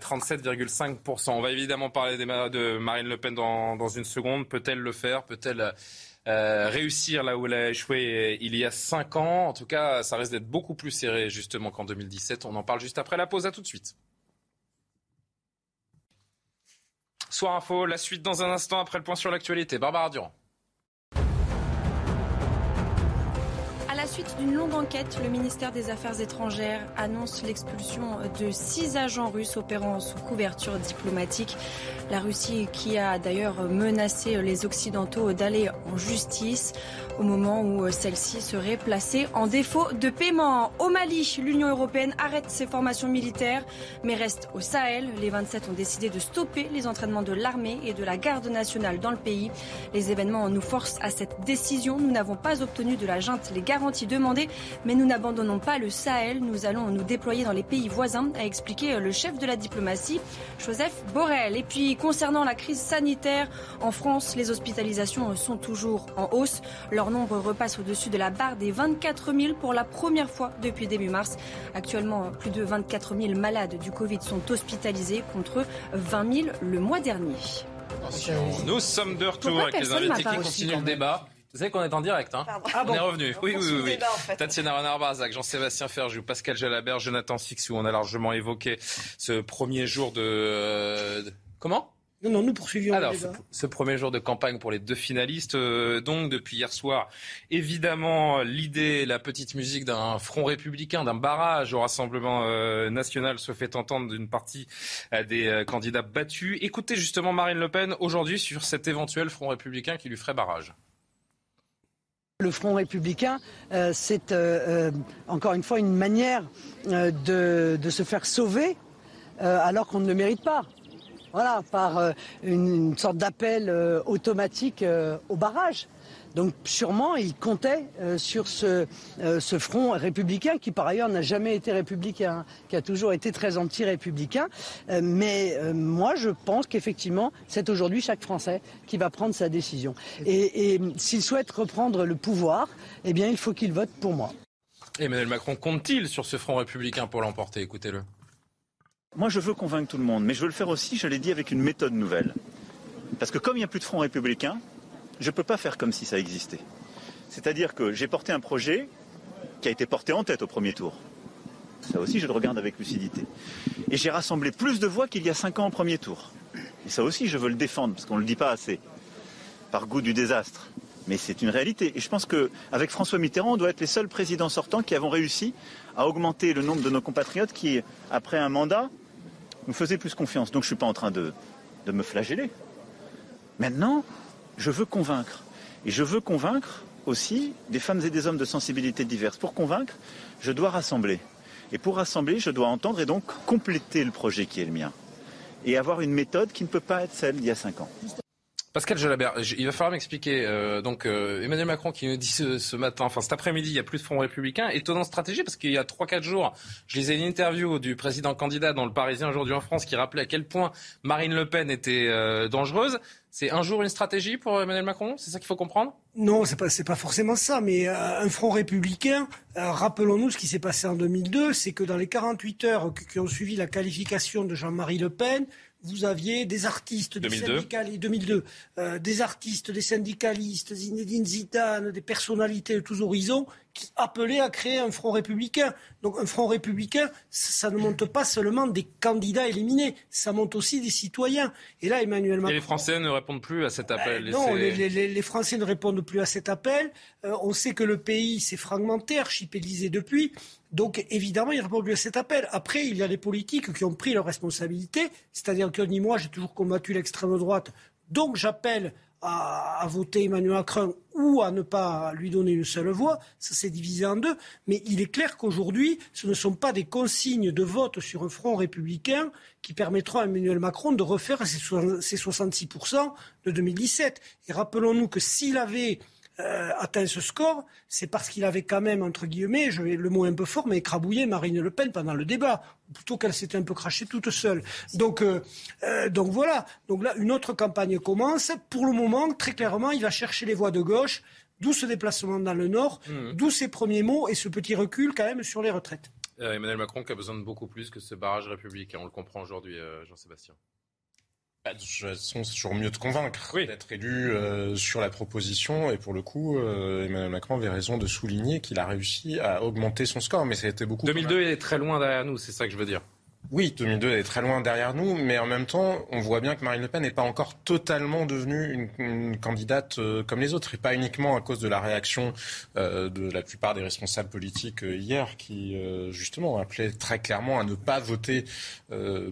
37,5%. On va évidemment parler de Marine Le Pen dans, dans une seconde. Peut-elle le faire? Peut-elle euh, réussir là où elle a échoué il y a cinq ans. En tout cas, ça risque d'être beaucoup plus serré justement qu'en 2017. On en parle juste après la pause. À tout de suite. Soir Info, la suite dans un instant après le point sur l'actualité. Barbara Durand. Suite d'une longue enquête, le ministère des Affaires étrangères annonce l'expulsion de six agents russes opérant sous couverture diplomatique. La Russie qui a d'ailleurs menacé les Occidentaux d'aller en justice au moment où celle-ci serait placée en défaut de paiement. Au Mali, l'Union européenne arrête ses formations militaires mais reste au Sahel. Les 27 ont décidé de stopper les entraînements de l'armée et de la garde nationale dans le pays. Les événements nous forcent à cette décision. Nous n'avons pas obtenu de la junte les garanties demandées, mais nous n'abandonnons pas le Sahel. Nous allons nous déployer dans les pays voisins, a expliqué le chef de la diplomatie, Joseph Borrell. Et puis, concernant la crise sanitaire, en France, les hospitalisations sont toujours en hausse. Leur nombre repasse au-dessus de la barre des 24 000 pour la première fois depuis début mars. Actuellement, plus de 24 000 malades du Covid sont hospitalisés contre 20 000 le mois dernier. Nous sommes de retour avec les invités qui continuent le débat. Vous savez qu'on est en direct, hein ah On est revenu. Oui, oui, oui. oui. Tatiana Renard-Barzac, Jean-Sébastien Ferjou, Pascal Jalabert, Jonathan Sixou. On a largement évoqué ce premier jour de... Euh, de... Comment? Non, non, nous poursuivions. Alors, ce, ce, premier jour de campagne pour les deux finalistes, euh, donc depuis hier soir, évidemment, l'idée, la petite musique d'un front républicain, d'un barrage au Rassemblement euh, national se fait entendre d'une partie euh, des euh, candidats battus. Écoutez justement Marine Le Pen aujourd'hui sur cet éventuel front républicain qui lui ferait barrage. Le Front républicain, euh, c'est euh, encore une fois une manière de, se faire sauver alors qu'on ne le mérite pas. Voilà, par euh, une, sorte d'appel euh, automatique euh, au barrage. Donc sûrement, il comptait sur ce, ce, front républicain qui par ailleurs n'a jamais été républicain, qui a toujours été très anti-républicain. mais moi, je pense qu'effectivement, c'est aujourd'hui chaque Français qui va prendre sa décision. Et, et s'il souhaite reprendre le pouvoir, eh bien, il faut qu'il vote pour moi. Emmanuel Macron compte-t-il sur ce front républicain pour l'emporter? Écoutez-le. Moi, je veux convaincre tout le monde, mais je veux le faire aussi, je l'ai dit, avec une méthode nouvelle. Parce que comme il n'y a plus de front républicain, je ne peux pas faire comme si ça existait. C'est-à-dire que j'ai porté un projet qui a été porté en tête au premier tour. Ça aussi, je le regarde avec lucidité. Et j'ai rassemblé plus de voix qu'il y a cinq ans au premier tour. Et ça aussi, je veux le défendre, parce qu'on ne le dit pas assez, par goût du désastre. Mais c'est une réalité. Et je pense qu'avec François Mitterrand, on doit être les seuls présidents sortants qui avons réussi à augmenter le nombre de nos compatriotes qui, après un mandat, nous faisaient plus confiance. Donc je ne suis pas en train de, de me flageller. Maintenant, je veux convaincre. Et je veux convaincre aussi des femmes et des hommes de sensibilités diverses. Pour convaincre, je dois rassembler. Et pour rassembler, je dois entendre et donc compléter le projet qui est le mien. Et avoir une méthode qui ne peut pas être celle d'il y a cinq ans. Pascal Jalabert, il va falloir m'expliquer. Euh, donc euh, Emmanuel Macron qui nous dit ce, matin, enfin cet après-midi, il y a plus de Front républicain. Étonnante stratégie parce qu'il y a 3-4 jours, je lisais une interview du président candidat dans le Parisien aujourd'hui en France qui rappelait à quel point Marine Le Pen était euh, dangereuse. C'est un jour une stratégie pour Emmanuel Macron C'est ça qu'il faut comprendre? Non, c'est pas, pas forcément ça. Mais euh, un front républicain, euh, rappelons-nous ce qui s'est passé en 2002, c'est que dans les 48 heures qui ont suivi la qualification de Jean-Marie Le Pen, vous aviez des artistes, des syndicalistes, 2002, euh, des artistes, des syndicalistes, Zinedine Zidane, des personnalités de tous horizons qui appelaient à créer un front républicain. Donc un front républicain, ça ne monte pas seulement des candidats éliminés, ça monte aussi des citoyens. Et là, Emmanuel Macron... Et les Français ne répondent plus à cet appel ben, Non, les, les, les, Français ne répondent plus à cet appel. Euh, on sait que le pays s'est fragmenté, archipélisé depuis. Donc évidemment, il répond plus à cet appel. Après, il y a des politiques qui ont pris leurs responsabilités, c'est-à-dire que ni moi, j'ai toujours combattu l'extrême droite. Donc j'appelle à, voter Emmanuel Macron ou à ne pas lui donner une seule voix. Ça s'est divisé en deux. Mais il est clair qu'aujourd'hui, ce ne sont pas des consignes de vote sur un front républicain qui permettront à Emmanuel Macron de refaire ses 66% de 2017. Et rappelons-nous que s'il avait euh, atteint ce score, c'est parce qu'il avait quand même, entre guillemets, je vais le mot un peu fort, mais écrabouillé Marine Le Pen pendant le débat, plutôt qu'elle s'était un peu crachée toute seule. Donc, euh, euh, donc voilà. Donc là, une autre campagne commence. Pour le moment, très clairement, il va chercher les voix de gauche, d'où ce déplacement dans le Nord, mmh. d'où ces premiers mots et ce petit recul quand même sur les retraites. Emmanuel Macron qui a besoin de beaucoup plus que ce barrage républicain. On le comprend aujourd'hui, Jean-Sébastien. Bah, de toute façon, c'est toujours mieux de convaincre oui. d'être élu euh, sur la proposition. Et pour le coup, euh, Emmanuel Macron avait raison de souligner qu'il a réussi à augmenter son score. Mais ça a été beaucoup. 2002 est très loin derrière nous, c'est ça que je veux dire. Oui, 2002 est très loin derrière nous, mais en même temps, on voit bien que Marine Le Pen n'est pas encore totalement devenue une, candidate euh, comme les autres, et pas uniquement à cause de la réaction euh, de la plupart des responsables politiques euh, hier, qui justement appelaient très clairement à ne pas voter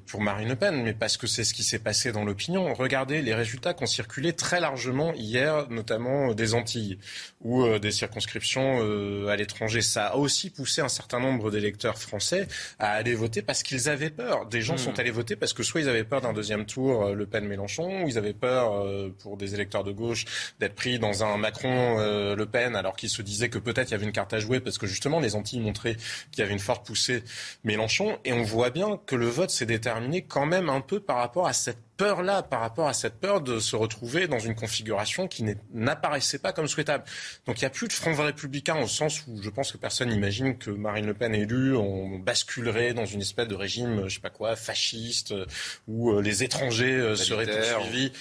pour Marine Le Pen, mais parce que c'est ce qui s'est passé dans l'opinion. Regardez les résultats qui ont circulé très largement hier, notamment des Antilles ou des circonscriptions à l'étranger. Ça a aussi poussé un certain nombre d'électeurs français à aller voter parce qu'ils avaient peur. Des gens sont hmm. allés voter parce que soit ils avaient peur d'un deuxième tour euh, Le Pen-Mélenchon, ou ils avaient peur euh, pour des électeurs de gauche d'être pris dans un Macron-Le Pen, alors qu'ils se disaient que peut-être il y avait une carte à jouer parce que justement les Antilles montraient qu'il y avait une forte poussée Mélenchon. Et on voit bien que le vote s'est déterminé quand même un peu par rapport à cette peur-là, par rapport à cette peur de se retrouver dans une configuration qui n'apparaissait pas comme souhaitable. Donc il n'y a plus de front républicain au sens où je pense que personne n'imagine que Marine Le Pen élue, on basculerait dans une espèce de régime, je sais pas quoi, fasciste, euh, où euh, les étrangers euh, seraient poursuivis.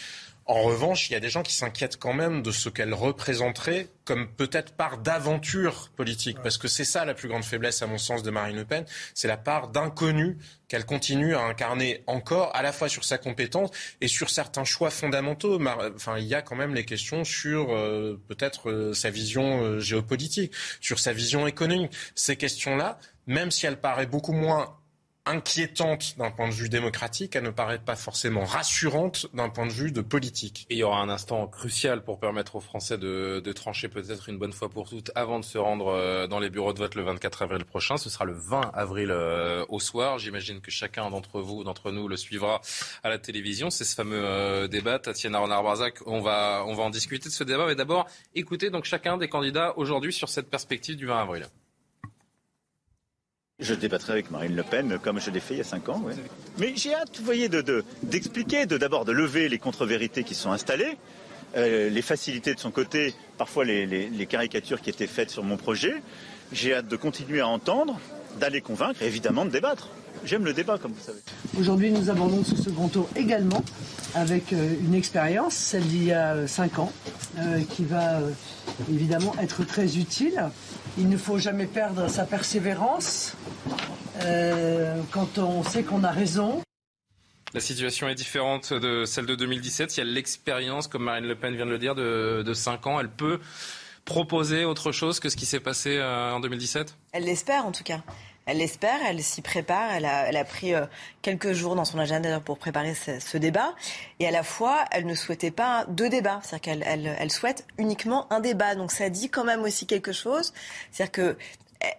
En revanche, il y a des gens qui s'inquiètent quand même de ce qu'elle représenterait comme peut-être part d'aventure politique, parce que c'est ça la plus grande faiblesse, à mon sens, de Marine Le Pen, c'est la part d'inconnu qu'elle continue à incarner encore, à la fois sur sa compétence et sur certains choix fondamentaux. Enfin, il y a quand même les questions sur euh, peut-être euh, sa vision euh, géopolitique, sur sa vision économique. Ces questions-là, même si elles paraissent beaucoup moins inquiétante d'un point de vue démocratique, elle ne paraît pas forcément rassurante d'un point de vue de politique. Il y aura un instant crucial pour permettre aux Français de, de trancher peut-être une bonne fois pour toutes avant de se rendre euh, dans les bureaux de vote le 24 avril prochain. Ce sera le 20 avril euh, au soir. J'imagine que chacun d'entre vous, d'entre nous, le suivra à la télévision. C'est ce fameux euh, débat. Tatiana Renard-Barzac, on va, on va en discuter de ce débat. Mais d'abord, écoutez donc chacun des candidats aujourd'hui sur cette perspective du 20 avril. Je débattrai avec Marine Le Pen comme je l'ai fait il y a cinq ans. Mais j'ai hâte, vous voyez, d'expliquer, de, d'abord de, lever les contre-vérités qui sont installées, euh, les facilités de son côté, parfois les, caricatures qui étaient faites sur mon projet. J'ai hâte de continuer à entendre, d'aller convaincre et évidemment de débattre. J'aime le débat, comme vous savez. Aujourd'hui, nous abordons ce second tour également avec euh, une expérience, celle d'il y a euh, cinq ans, qui va évidemment être très utile il ne faut jamais perdre sa persévérance euh, quand on sait qu'on a raison. La situation est différente de celle de 2017. Il y a l'expérience, comme Marine Le Pen vient de le dire, de, de 5 ans. Elle peut proposer autre chose que ce qui s'est passé euh, en 2017 Elle l'espère en tout cas. Elle l'espère, elle s'y prépare, elle a, elle a pris euh, quelques jours dans son agenda pour préparer ce, débat. Et à la fois, elle ne souhaitait pas deux débats, c'est-à-dire qu'elle elle, elle souhaite uniquement un débat. Donc ça dit quand même aussi quelque chose, c'est-à-dire que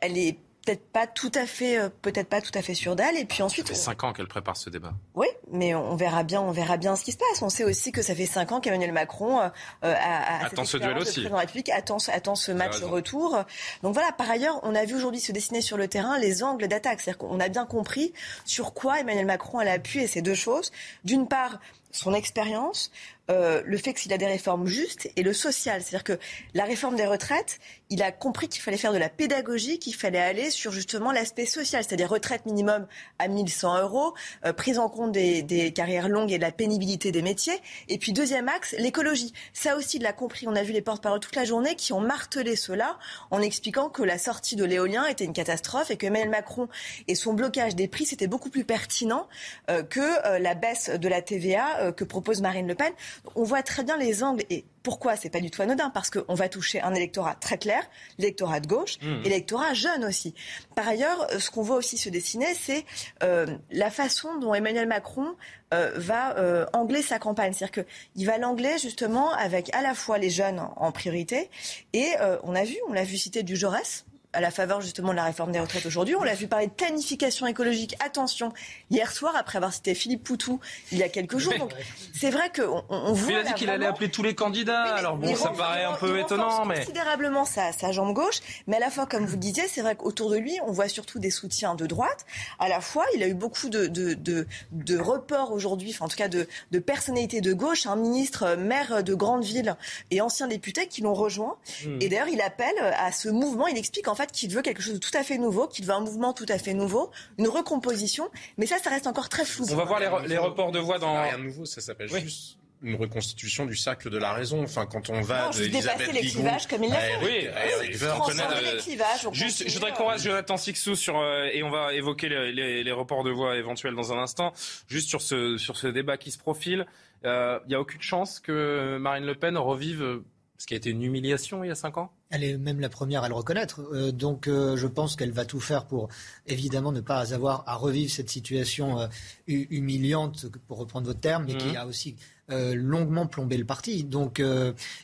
elle est peut-être pas tout à fait, euh, peut-être pas tout à fait sûre d'elle. Et puis ensuite, ça fait cinq ans qu'elle prépare ce débat. Oui, mais on verra bien, on verra bien ce qui se passe. On sait aussi que ça fait cinq ans qu'Emmanuel Macron euh, euh a, attend ce duel aussi. De la République attend, attend ce match retour. Donc voilà. Par ailleurs, on a vu aujourd'hui se dessiner sur le terrain les angles d'attaque. C'est-à-dire qu'on a bien compris sur quoi Emmanuel Macron a appuyé ces deux choses. D'une part, son expérience, euh, le fait qu'il a des réformes justes et le social. C'est-à-dire que la réforme des retraites, il a compris qu'il fallait faire de la pédagogie, qu'il fallait aller sur justement l'aspect social, c'est-à-dire retraite minimum à 1100 euros, euh, prise en compte des, des, carrières longues et de la pénibilité des métiers. Et puis deuxième axe, l'écologie. Ça aussi, il l'a compris. On a vu les porte-parole toute la journée qui ont martelé cela en expliquant que la sortie de l'éolien était une catastrophe et que Emmanuel Macron et son blocage des prix, c'était beaucoup plus pertinent euh, que la baisse de la TVA que propose Marine Le Pen on voit très bien les angles et pourquoi c'est pas du tout anodin Parce qu'on va toucher un électorat très clair, l'électorat de gauche mmh. et l'électorat jeune aussi. Par ailleurs, ce qu'on voit aussi se dessiner, c'est euh, la façon dont Emmanuel Macron euh, va euh, angler sa campagne. C'est-à-dire qu'il va l'angler justement avec à la fois les jeunes en, priorité et on a vu, on l'a vu citer du Jaurès à la faveur justement de la réforme des retraites aujourd'hui. On l'a vu parler de planification écologique. Attention, hier soir, après avoir cité Philippe Poutou il y a quelques jours. Donc c'est vrai qu'on on voit. Il a dit qu'il allait appeler tous les candidats. Alors bon, ça paraît un peu étonnant, mais considérablement sa, sa jambe gauche. Mais à la fois, comme vous le disiez, c'est vrai qu'autour de lui, on voit surtout des soutiens de droite. À la fois, il a eu beaucoup de de, de, de reports aujourd'hui, enfin en tout cas de, de personnalités de gauche, un ministre maire de grande ville et ancien député qui l'ont rejoint. Hmm. Et d'ailleurs, il appelle à ce mouvement. Il explique en fait qu'il veut quelque chose de tout à fait nouveau, qu'il veut un mouvement tout à fait nouveau, une recomposition. Mais ça, ça reste encore très flou. On va voir les, les reports de voix dans. Rien de nouveau, ça s'appelle juste une reconstitution du cercle de la raison. Enfin, quand on va non, dépasser les clivages comme il l'a fait. Oui, les clivages. Juste, je voudrais qu'on reste Jonathan Sixou sur euh, et on va évoquer les, les, reports de voix éventuels dans un instant. Juste sur ce sur ce débat qui se profile, il euh, n'y a aucune chance que Marine Le Pen revive ce qui a été une humiliation il y a cinq ans? Elle est même la première à le reconnaître. Euh, donc euh, je pense qu'elle va tout faire pour évidemment ne pas avoir à revivre cette situation euh, humiliante, pour reprendre votre terme, mais qui mmh. a aussi longuement plombé le parti. Donc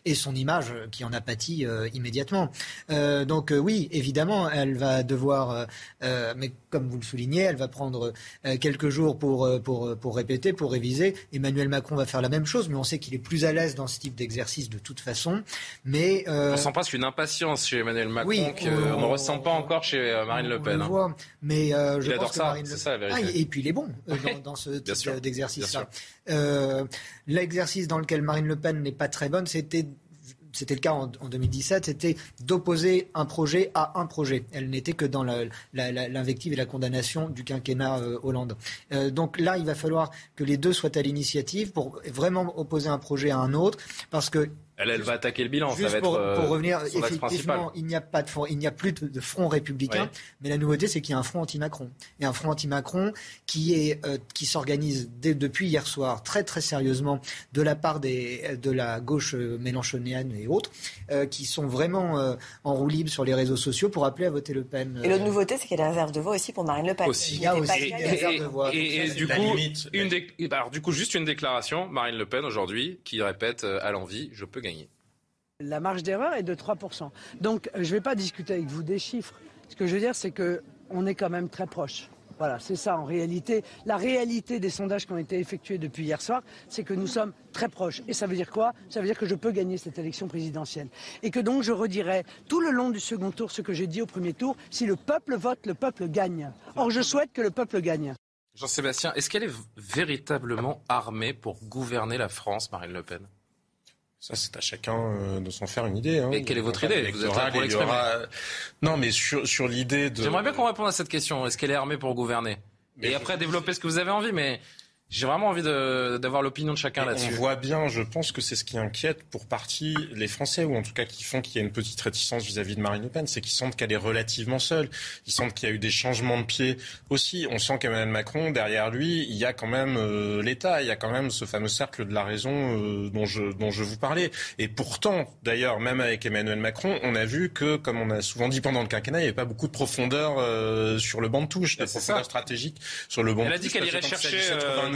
et son image qui en a pâti immédiatement. donc oui, évidemment, elle va devoir, mais comme vous le soulignez, elle va prendre quelques jours pour, pour, pour répéter, pour réviser. Emmanuel Macron va faire la même chose, mais on sait qu'il est plus à l'aise dans ce type d'exercice de toute façon. Mais on sent pas une impatience chez Emmanuel Macron qu'on ne ressent pas encore chez euh, Marine Le Pen. Hein. mais euh, je il pense que ça, Marine Le ça, ah, et puis il est bon euh, dans, ce type d'exercice-là. L'exercice dans lequel Marine Le Pen n'est pas très bonne, c'était c'était le cas en, 2017, c'était d'opposer un projet à un projet. Elle n'était que dans l'invective et la condamnation du quinquennat Hollande. donc là, il va falloir que les deux soient à l'initiative pour vraiment opposer un projet à un autre, parce que elle, va attaquer le bilan. Juste ça va pour, être, pour revenir, effectivement, il n'y a pas de il n'y a plus de, front républicain, mais la nouveauté, c'est qu'il y a un front anti-Macron. Et un front anti-Macron qui est euh, qui s'organise depuis hier soir très très sérieusement de la part des de la gauche euh, mélenchonienne et autres, euh, qui sont vraiment en roue libre sur les réseaux sociaux pour appeler à voter Le Pen. Et l'autre nouveauté, c'est qu'il y a des réserves de voix aussi pour Marine Le Pen. Aussi. Il y a aussi des réserves de voix. Et, du coup, une alors, du coup, juste une déclaration, Marine Le Pen aujourd'hui, qui répète à l'envie, je peux gagner. La marge d'erreur est de 3%. Donc je ne vais pas discuter avec vous des chiffres. Ce que je veux dire, c'est qu'on est quand même très proche. Voilà, c'est ça en réalité. La réalité des sondages qui ont été effectués depuis hier soir, c'est que nous sommes très proches. Et ça veut dire quoi? Ça veut dire que je peux gagner cette élection présidentielle. Et que donc je redirai tout le long du second tour ce que j'ai dit au premier tour. Si le peuple vote, le peuple gagne. Or, je souhaite que le peuple gagne. Jean-Sébastien, est-ce qu'elle est véritablement armée pour gouverner la France, Marine Le Pen? Ça, c'est à chacun euh, de s'en faire une idée. Hein. Mais quelle est votre idée Vous êtes là pour Non, mais sur, sur l'idée de... J'aimerais bien qu'on réponde à cette question. Est-ce qu'elle est armée pour gouverner? Et après, développer ce que vous avez envie. Mais j'ai vraiment envie d'avoir l'opinion de chacun là-dessus. On voit bien, je pense que c'est ce qui inquiète pour partie les Français, ou en tout cas qui font qu'il y a une petite réticence vis-à-vis de Marine Le Pen, c'est qu'ils sentent qu'elle est relativement seule. Ils sentent qu'il y a eu des changements de pied aussi. On sent qu'Emmanuel Macron, derrière lui, il y a quand même euh, l'État, il y a quand même ce fameux cercle de la raison euh, dont, je, dont je vous parlais. Et pourtant, d'ailleurs, même avec Emmanuel Macron, on a vu que, comme on a souvent dit pendant le quinquennat, il n'y avait pas beaucoup de profondeur euh, sur le banc de touche, de profondeur stratégique sur le banc Elle a dit qu'elle irait chercher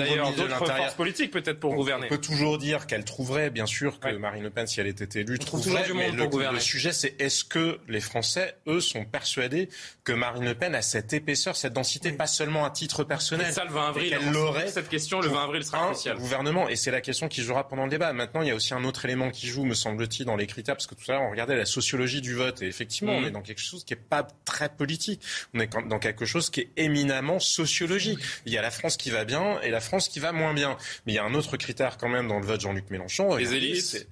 d'ailleurs d'autres forces politiques peut-être pour gouverner. On peut toujours dire qu'elle trouverait, bien sûr, que Marine Le Pen, si elle était élue, trouverait. Mais le, le sujet, c'est est-ce que les Français, eux, sont persuadés que Marine Le Pen a cette épaisseur, cette densité, pas seulement à titre personnel. Ça, le 20 avril, elle l'aurait. Cette question, le 20 avril sera crucial. Gouvernement, et c'est la question qui jouera pendant le débat. Maintenant, il y a aussi un autre élément qui joue, me semble-t-il, dans les critères, parce que tout à l'heure, on regardait la sociologie du vote, et effectivement, on mhm. est dans quelque chose qui est pas très politique. On est dans quelque chose qui est éminemment sociologique. Il y a la France qui va bien et la France qui va moins bien. Mais il y a un autre critère quand même dans le vote Jean-Luc Mélenchon. Les élites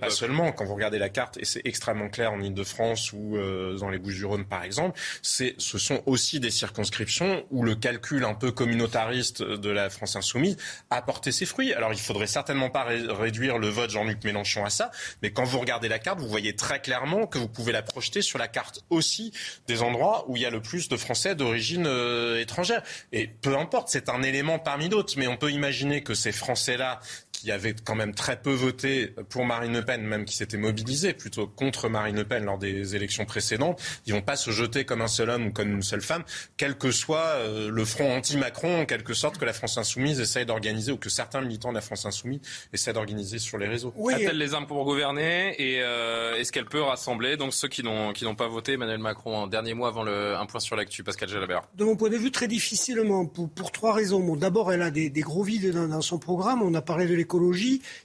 pas seulement. Quand vous regardez la carte, et c'est extrêmement clair en Ile-de-France ou euh, dans les Bouches-du-Rhône par exemple, c'est, ce sont aussi des circonscriptions où le calcul un peu communautariste de la France insoumise a porté ses fruits. Alors il faudrait certainement pas réduire le vote Jean-Luc Mélenchon à ça, mais quand vous regardez la carte, vous voyez très clairement que vous pouvez la projeter sur la carte aussi des endroits où il y a le plus de Français d'origine euh, étrangère. Et peu importe, c'est un élément parmi d'autres, mais on peut imaginer que ces Français-là qui avait quand même très peu voté pour Marine Le Pen, même qui s'était mobilisé plutôt contre Marine Le Pen lors des élections précédentes, ils vont pas se jeter comme un seul homme ou comme une seule femme, quel que soit euh, le front anti-Macron, en quelque sorte, que la France Insoumise essaye d'organiser ou que certains militants de la France Insoumise essaient d'organiser sur les réseaux. Oui. A-t-elle les armes pour gouverner et euh, est-ce qu'elle peut rassembler donc ceux qui n'ont qui n'ont pas voté Emmanuel Macron en dernier mois avant le un point sur l'actu Pascal Jalabert? De mon point de vue, très difficilement pour, pour trois raisons. Bon, d'abord, elle a des, des gros vides dans, dans, son programme. On a parlé de l'économie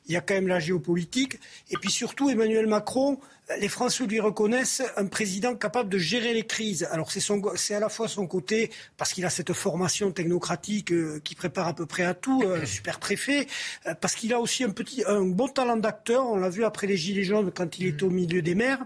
il y a quand même la géopolitique. Et puis surtout, Emmanuel Macron, les Français lui reconnaissent un président capable de gérer les crises. Alors c'est à la fois son côté, parce qu'il a cette formation technocratique euh, qui prépare à peu près à tout, euh, super préfet, euh, parce qu'il a aussi un, petit, un bon talent d'acteur. On l'a vu après les Gilets jaunes quand il était au milieu des mers.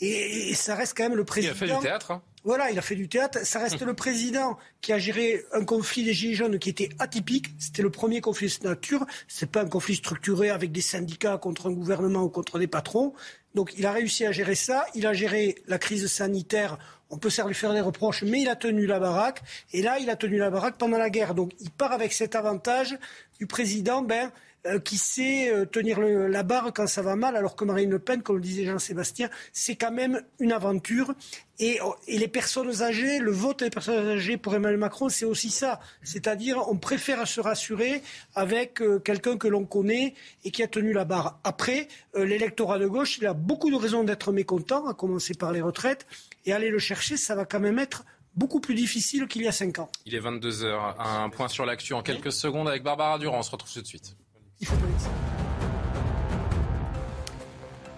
Et, ça reste quand même le président. Il a fait du théâtre. Hein. Voilà, il a fait du théâtre. Ça reste le président qui a géré un conflit des Gilets jaunes qui était atypique. C'était le premier conflit de cette nature. C'est pas un conflit structuré avec des syndicats contre un gouvernement ou contre des patrons. Donc il a réussi à gérer ça. Il a géré la crise sanitaire. On peut lui faire des reproches, mais il a tenu la baraque. Et là, il a tenu la baraque pendant la guerre. Donc il part avec cet avantage du président, ben, qui sait euh, tenir la barre quand ça va mal, alors que Marine Le Pen, comme le disait Jean-Sébastien, c'est quand même une aventure. Et, oh, les personnes âgées, le vote des personnes âgées pour Emmanuel Macron, c'est aussi ça. C'est-à-dire, on préfère se rassurer avec euh, quelqu'un que l'on connaît et qui a tenu la barre. Après, l'électorat de gauche, il a beaucoup de raisons d'être mécontent, à commencer par les retraites. Et aller le chercher, ça va quand même être beaucoup plus difficile qu'il y a cinq ans. Il est 22h. Un point sur l'actu en quelques secondes avec Barbara Durand. On se retrouve tout de suite.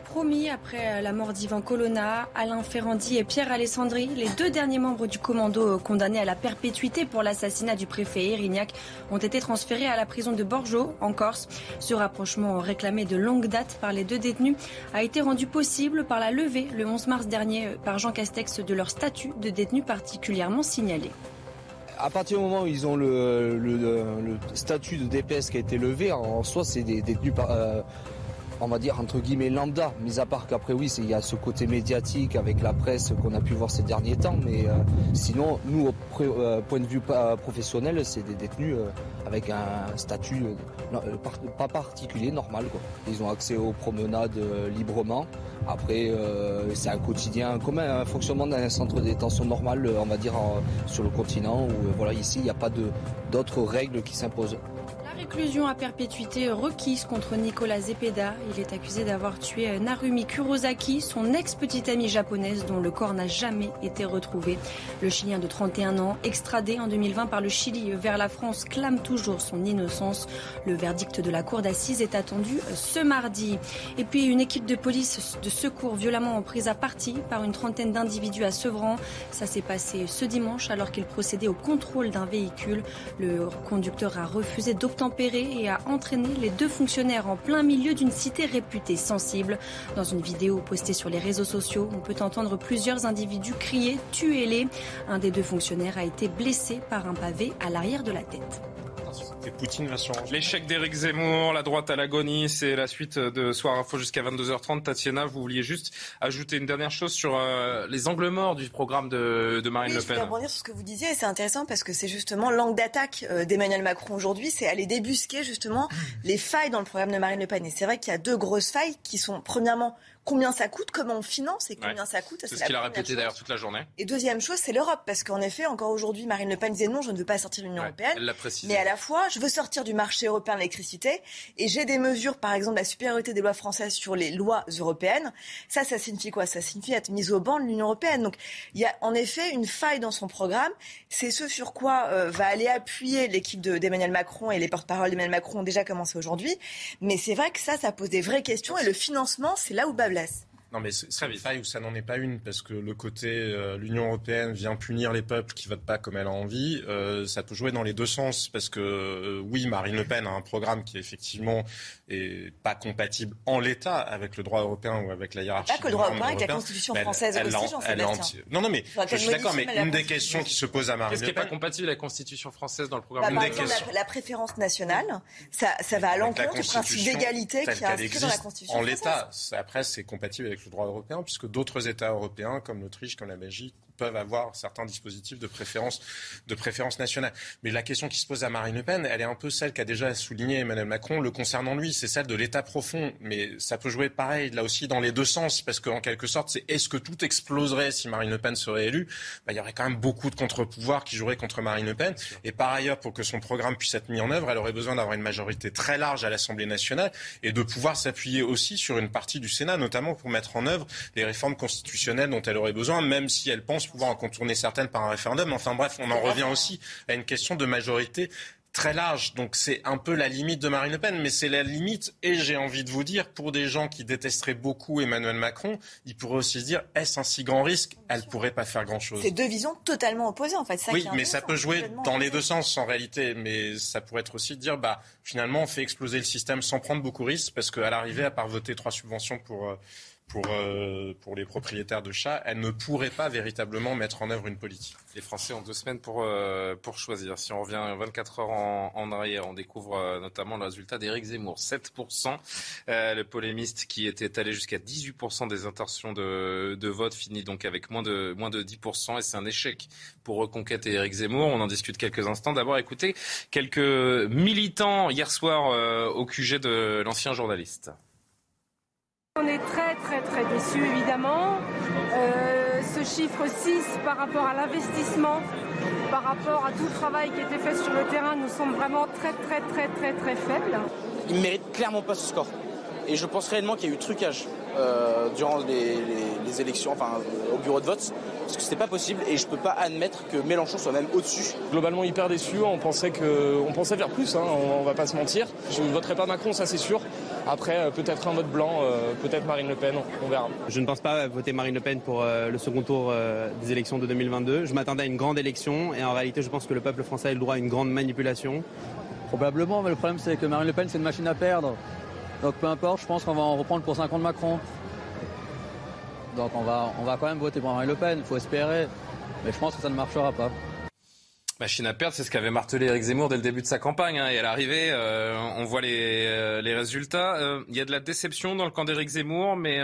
Promis, après la mort d'Ivan Colonna, Alain Ferrandi et Pierre Alessandri, les deux derniers membres du commando condamnés à la perpétuité pour l'assassinat du préfet Erignac ont été transférés à la prison de Borjo, en Corse. Ce rapprochement réclamé de longue date par les deux détenus a été rendu possible par la levée le 11 mars dernier par Jean Castex de leur statut de détenu particulièrement signalé à partir du moment où ils ont le, statut de DPS qui a été levé, en soi, c'est des détenus euh, on va dire entre guillemets lambda, mis à part qu'après oui, il y a ce côté médiatique avec la presse qu'on a pu voir ces derniers temps, mais euh, sinon, nous, au euh, point de vue professionnel, c'est des détenus avec un statut pas particulier, normal. Ils ont accès aux promenades librement. Après, euh, c'est un quotidien commun, un fonctionnement d'un centre de détention normal, on va dire, sur le continent, où euh, voilà, ici, il n'y a pas d'autres règles qui s'imposent. Réclusion à perpétuité requise contre Nicolas Zepeda. Il est accusé d'avoir tué Narumi Kurosaki, son ex-petite amie japonaise dont le corps n'a jamais été retrouvé. Le Chilien de 31 ans, extradé en 2020 par le Chili vers la France, clame toujours son innocence. Le verdict de la cour d'assises est attendu ce mardi. Et puis une équipe de police de secours violemment prise à partie par une trentaine d'individus à Sevran. Ça s'est passé ce dimanche alors qu'il procédait au contrôle d'un véhicule. Le conducteur a refusé d'obtempérer et a entraîné les deux fonctionnaires en plein milieu d'une cité réputée sensible. Dans une vidéo postée sur les réseaux sociaux, on peut entendre plusieurs individus crier Tuez-les. Un des deux fonctionnaires a été blessé par un pavé à l'arrière de la tête. Poutine L'échec d'Éric Zemmour, la droite à l'agonie, c'est la suite de Soir Info jusqu'à 22h30. Tatiana, vous vouliez juste ajouter une dernière chose sur euh, les angles morts du programme de, Marine Le Pen. Je vais rebondir sur ce que vous disiez, c'est intéressant parce que c'est justement l'angle d'attaque euh, d'Emmanuel Macron aujourd'hui, c'est aller débusquer justement les failles dans le programme de Marine Le Pen. Et c'est vrai qu'il y a deux grosses failles qui sont premièrement combien ça coûte, comment on finance et combien ça coûte. C'est ce qu'il a répété d'ailleurs toute la journée. Et deuxième chose, c'est l'Europe, parce qu'en effet, encore aujourd'hui, Marine Le Pen disait non, je ne veux pas sortir de l'Union européenne. Mais à la fois, je veux sortir du marché européen de l'électricité et j'ai des mesures, par exemple, la supériorité des lois françaises sur les lois européennes. Ça, ça signifie quoi? Ça signifie être mise au banc de l'Union européenne. Donc, il y a en effet une faille dans son programme. C'est ce sur quoi euh, va aller appuyer l'équipe d'Emmanuel Macron et les porte-parole d'Emmanuel Macron ont déjà commencé aujourd'hui. Mais c'est vrai que ça, ça pose des vraies questions et le financement, c'est là où bas Non, mais c'est une faille où ça n'en est pas une, parce que le côté euh, l'Union européenne vient punir les peuples qui votent pas comme elle a envie, euh, ça peut jouer dans les deux sens, parce que euh, oui, Marine Le Pen a un programme qui effectivement est pas compatible en l'état avec le droit européen ou avec la hiérarchie. Pas que le droit européen, avec la Constitution française. elle, aussi, elle, Non, non, mais je suis d'accord, mais une des questions qui se pose à Marine Le Pen. Qu'est-ce qui n'est pas compatible avec la Constitution française dans le programme bah, la, la, préférence nationale, ça, ça va à l'encontre du principe d'égalité qui est inscrit dans la Constitution En l'état, après, c'est compatible avec le droit européen, puisque d'autres États européens, comme l'Autriche, comme la Belgique, peuvent avoir certains dispositifs de préférence, de préférence nationale. Mais la question qui se pose à Marine Le Pen, elle est un peu celle qu'a déjà souligné Emmanuel Macron le concernant lui, c'est celle de l'État profond. Mais ça peut jouer pareil, là aussi, dans les deux sens, parce qu'en quelque sorte, c'est est-ce que tout exploserait si Marine Le Pen serait élue? Bah, Il y aurait quand même beaucoup de contre-pouvoirs qui joueraient contre Marine Le Pen. Et par ailleurs, pour que son programme puisse être mis en œuvre, elle aurait besoin d'avoir une majorité très large à l'Assemblée nationale et de pouvoir s'appuyer aussi sur une partie du Sénat, notamment pour mettre en œuvre les réformes constitutionnelles dont elle aurait besoin, même si elle pense pouvoir en contourner certaines par un référendum. Enfin bref, on en revient aussi à une question de majorité très large. Donc c'est un peu la limite de Marine Le Pen, mais c'est la limite, et j'ai envie de vous dire, pour des gens qui détesteraient beaucoup Emmanuel Macron, ils pourraient aussi se dire, est-ce un si grand risque? Elle pourrait pas faire grand-chose. C'est deux visions totalement opposées en fait. Ça oui, mais ça peut jouer dans les deux sens en réalité, mais ça pourrait être aussi de dire, bah finalement on fait exploser le système sans prendre beaucoup de risques, parce qu'à l'arrivée, à part voter trois subventions pour... Euh, pour, euh, pour les propriétaires de chats, elle ne pourrait pas véritablement mettre en œuvre une politique. Les Français ont deux semaines pour, euh, pour choisir. Si on revient 24 heures en, en arrière, on découvre euh, notamment le résultat d'Éric Zemmour, 7%. le polémiste qui était allé jusqu'à 18% des intentions de, de vote finit donc avec moins de, moins de 10% et c'est un échec pour Reconquête et Éric Zemmour. On en discute quelques instants. D'abord, écoutez quelques militants hier soir au QG de l'ancien journaliste. On est très très très déçus évidemment. Euh, ce chiffre 6 par rapport à l'investissement, par rapport à tout le travail qui été fait sur le terrain, nous sommes vraiment très très très très très faibles. Il ne mérite clairement pas ce score. Et je pense réellement qu'il y a eu trucage euh, durant les, élections, enfin au bureau de vote, parce que c'était pas possible et je peux pas admettre que Mélenchon soit même au-dessus. Globalement hyper déçu, on pensait que, on pensait faire plus, hein, on, va pas se mentir. Je ne voterai pas Macron, ça c'est sûr. Après, euh, peut-être un vote blanc, euh, peut-être Marine Le Pen, on verra. Je ne pense pas voter Marine Le Pen pour le second tour des élections de 2022. Je m'attendais à une grande élection et en réalité, je pense que le peuple français a le droit à une grande manipulation. Probablement, mais le problème c'est que Marine Le Pen c'est une machine à perdre. Donc peu importe, je pense qu'on va en reprendre pour 5 ans de Macron. Donc on va, on va quand même voter pour Marine Le Pen, il faut espérer. Mais je pense que ça ne marchera pas. Machine à perdre, c'est ce qu'avait martelé Eric Zemmour dès le début de sa campagne. Hein. Et à l'arrivée, euh, on voit les, euh, les résultats. Euh, il y a de la déception dans le camp d'Eric Zemmour, mais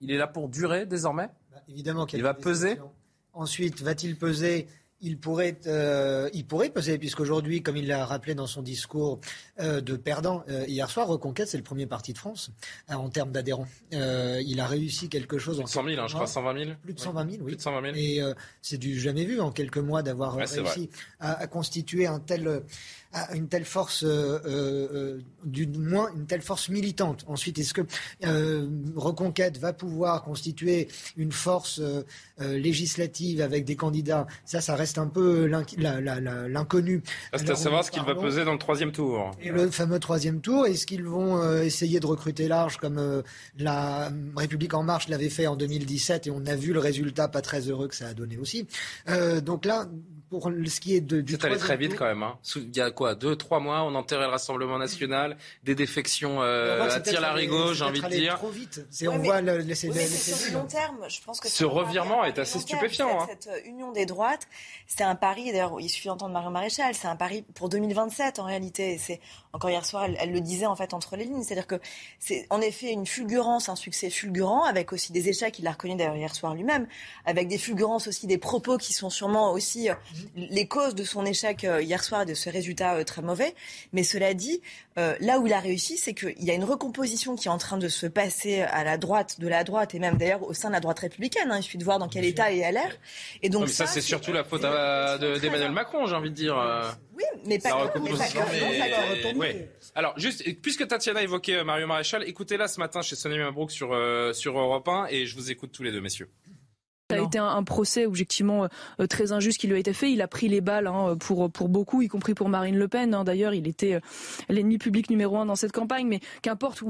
il est là pour durer désormais? Bah, Évidemment qu'il va peser? Ensuite, va-t-il peser? Il pourrait, euh, il pourrait peser, puisqu'aujourd'hui, comme il l'a rappelé dans son discours euh, de perdant euh, hier soir, Reconquête, c'est le premier parti de France en termes d'adhérents. il a réussi quelque chose en 100 000, hein, je crois, 120 000 Plus de 120 000, oui. Plus de 120 000. Et c'est du jamais vu en quelques mois d'avoir réussi à, à, constituer un tel une telle force, euh, euh, euh, du moins une telle force militante. Ensuite, est-ce que Reconquête va pouvoir constituer une force législative avec des candidats? Ça, ça reste un peu l'inconnu. C'est à savoir ce qu'il va peser dans le troisième tour. Et le fameux troisième tour, est-ce qu'ils vont essayer de recruter large comme la République en marche l'avait fait en 2017 et on a vu le résultat pas très heureux que ça a donné aussi. donc là, pour ce qui est de, du C'est allé très vite quand même. Hein. Il y a quoi Deux, trois mois, on enterrait le Rassemblement national, des défections euh, à tir larigot, j'ai envie de dire. trop vite. on voit le, les, sur le long terme, je pense que ce revirement est assez stupéfiant. Hein. Cette, union des droites, c'est un pari. D'ailleurs, il suffit d'entendre Marie Maréchal. C'est un pari pour 2027 en réalité. C'est encore hier soir, elle, le disait en fait entre les lignes. C'est-à-dire que c'est en effet une fulgurance, un succès fulgurant, avec aussi des échecs. Il l'a reconnu d'ailleurs hier soir lui-même, avec des fulgurances aussi, des propos qui sont sûrement aussi euh, les causes de son échec euh, hier soir et de ce résultat euh, très mauvais. Mais cela dit, euh, là où il a réussi, c'est qu'il y a une recomposition qui est en train de se passer à la droite, de la droite et même d'ailleurs au sein de la droite républicaine. Hein. Il suffit de voir dans quel état est LR. Et donc ça, c'est surtout la faute d'Emmanuel Macron, j'ai envie de dire. Oui, mais pas que. Alors, juste, puisque Tatiana évoquait Mario Maréchal, écoutez-la ce matin chez Sonny Mabrouk sur, sur Europe 1 et je vous écoute tous les deux, messieurs. Ça a été un, procès objectivement euh, très injuste qui lui a été fait. Il a pris les balles hein, pour pour beaucoup, y compris pour Marine Le Pen. Hein. D'ailleurs, il était euh, l'ennemi public numéro un dans cette campagne. Mais qu'importe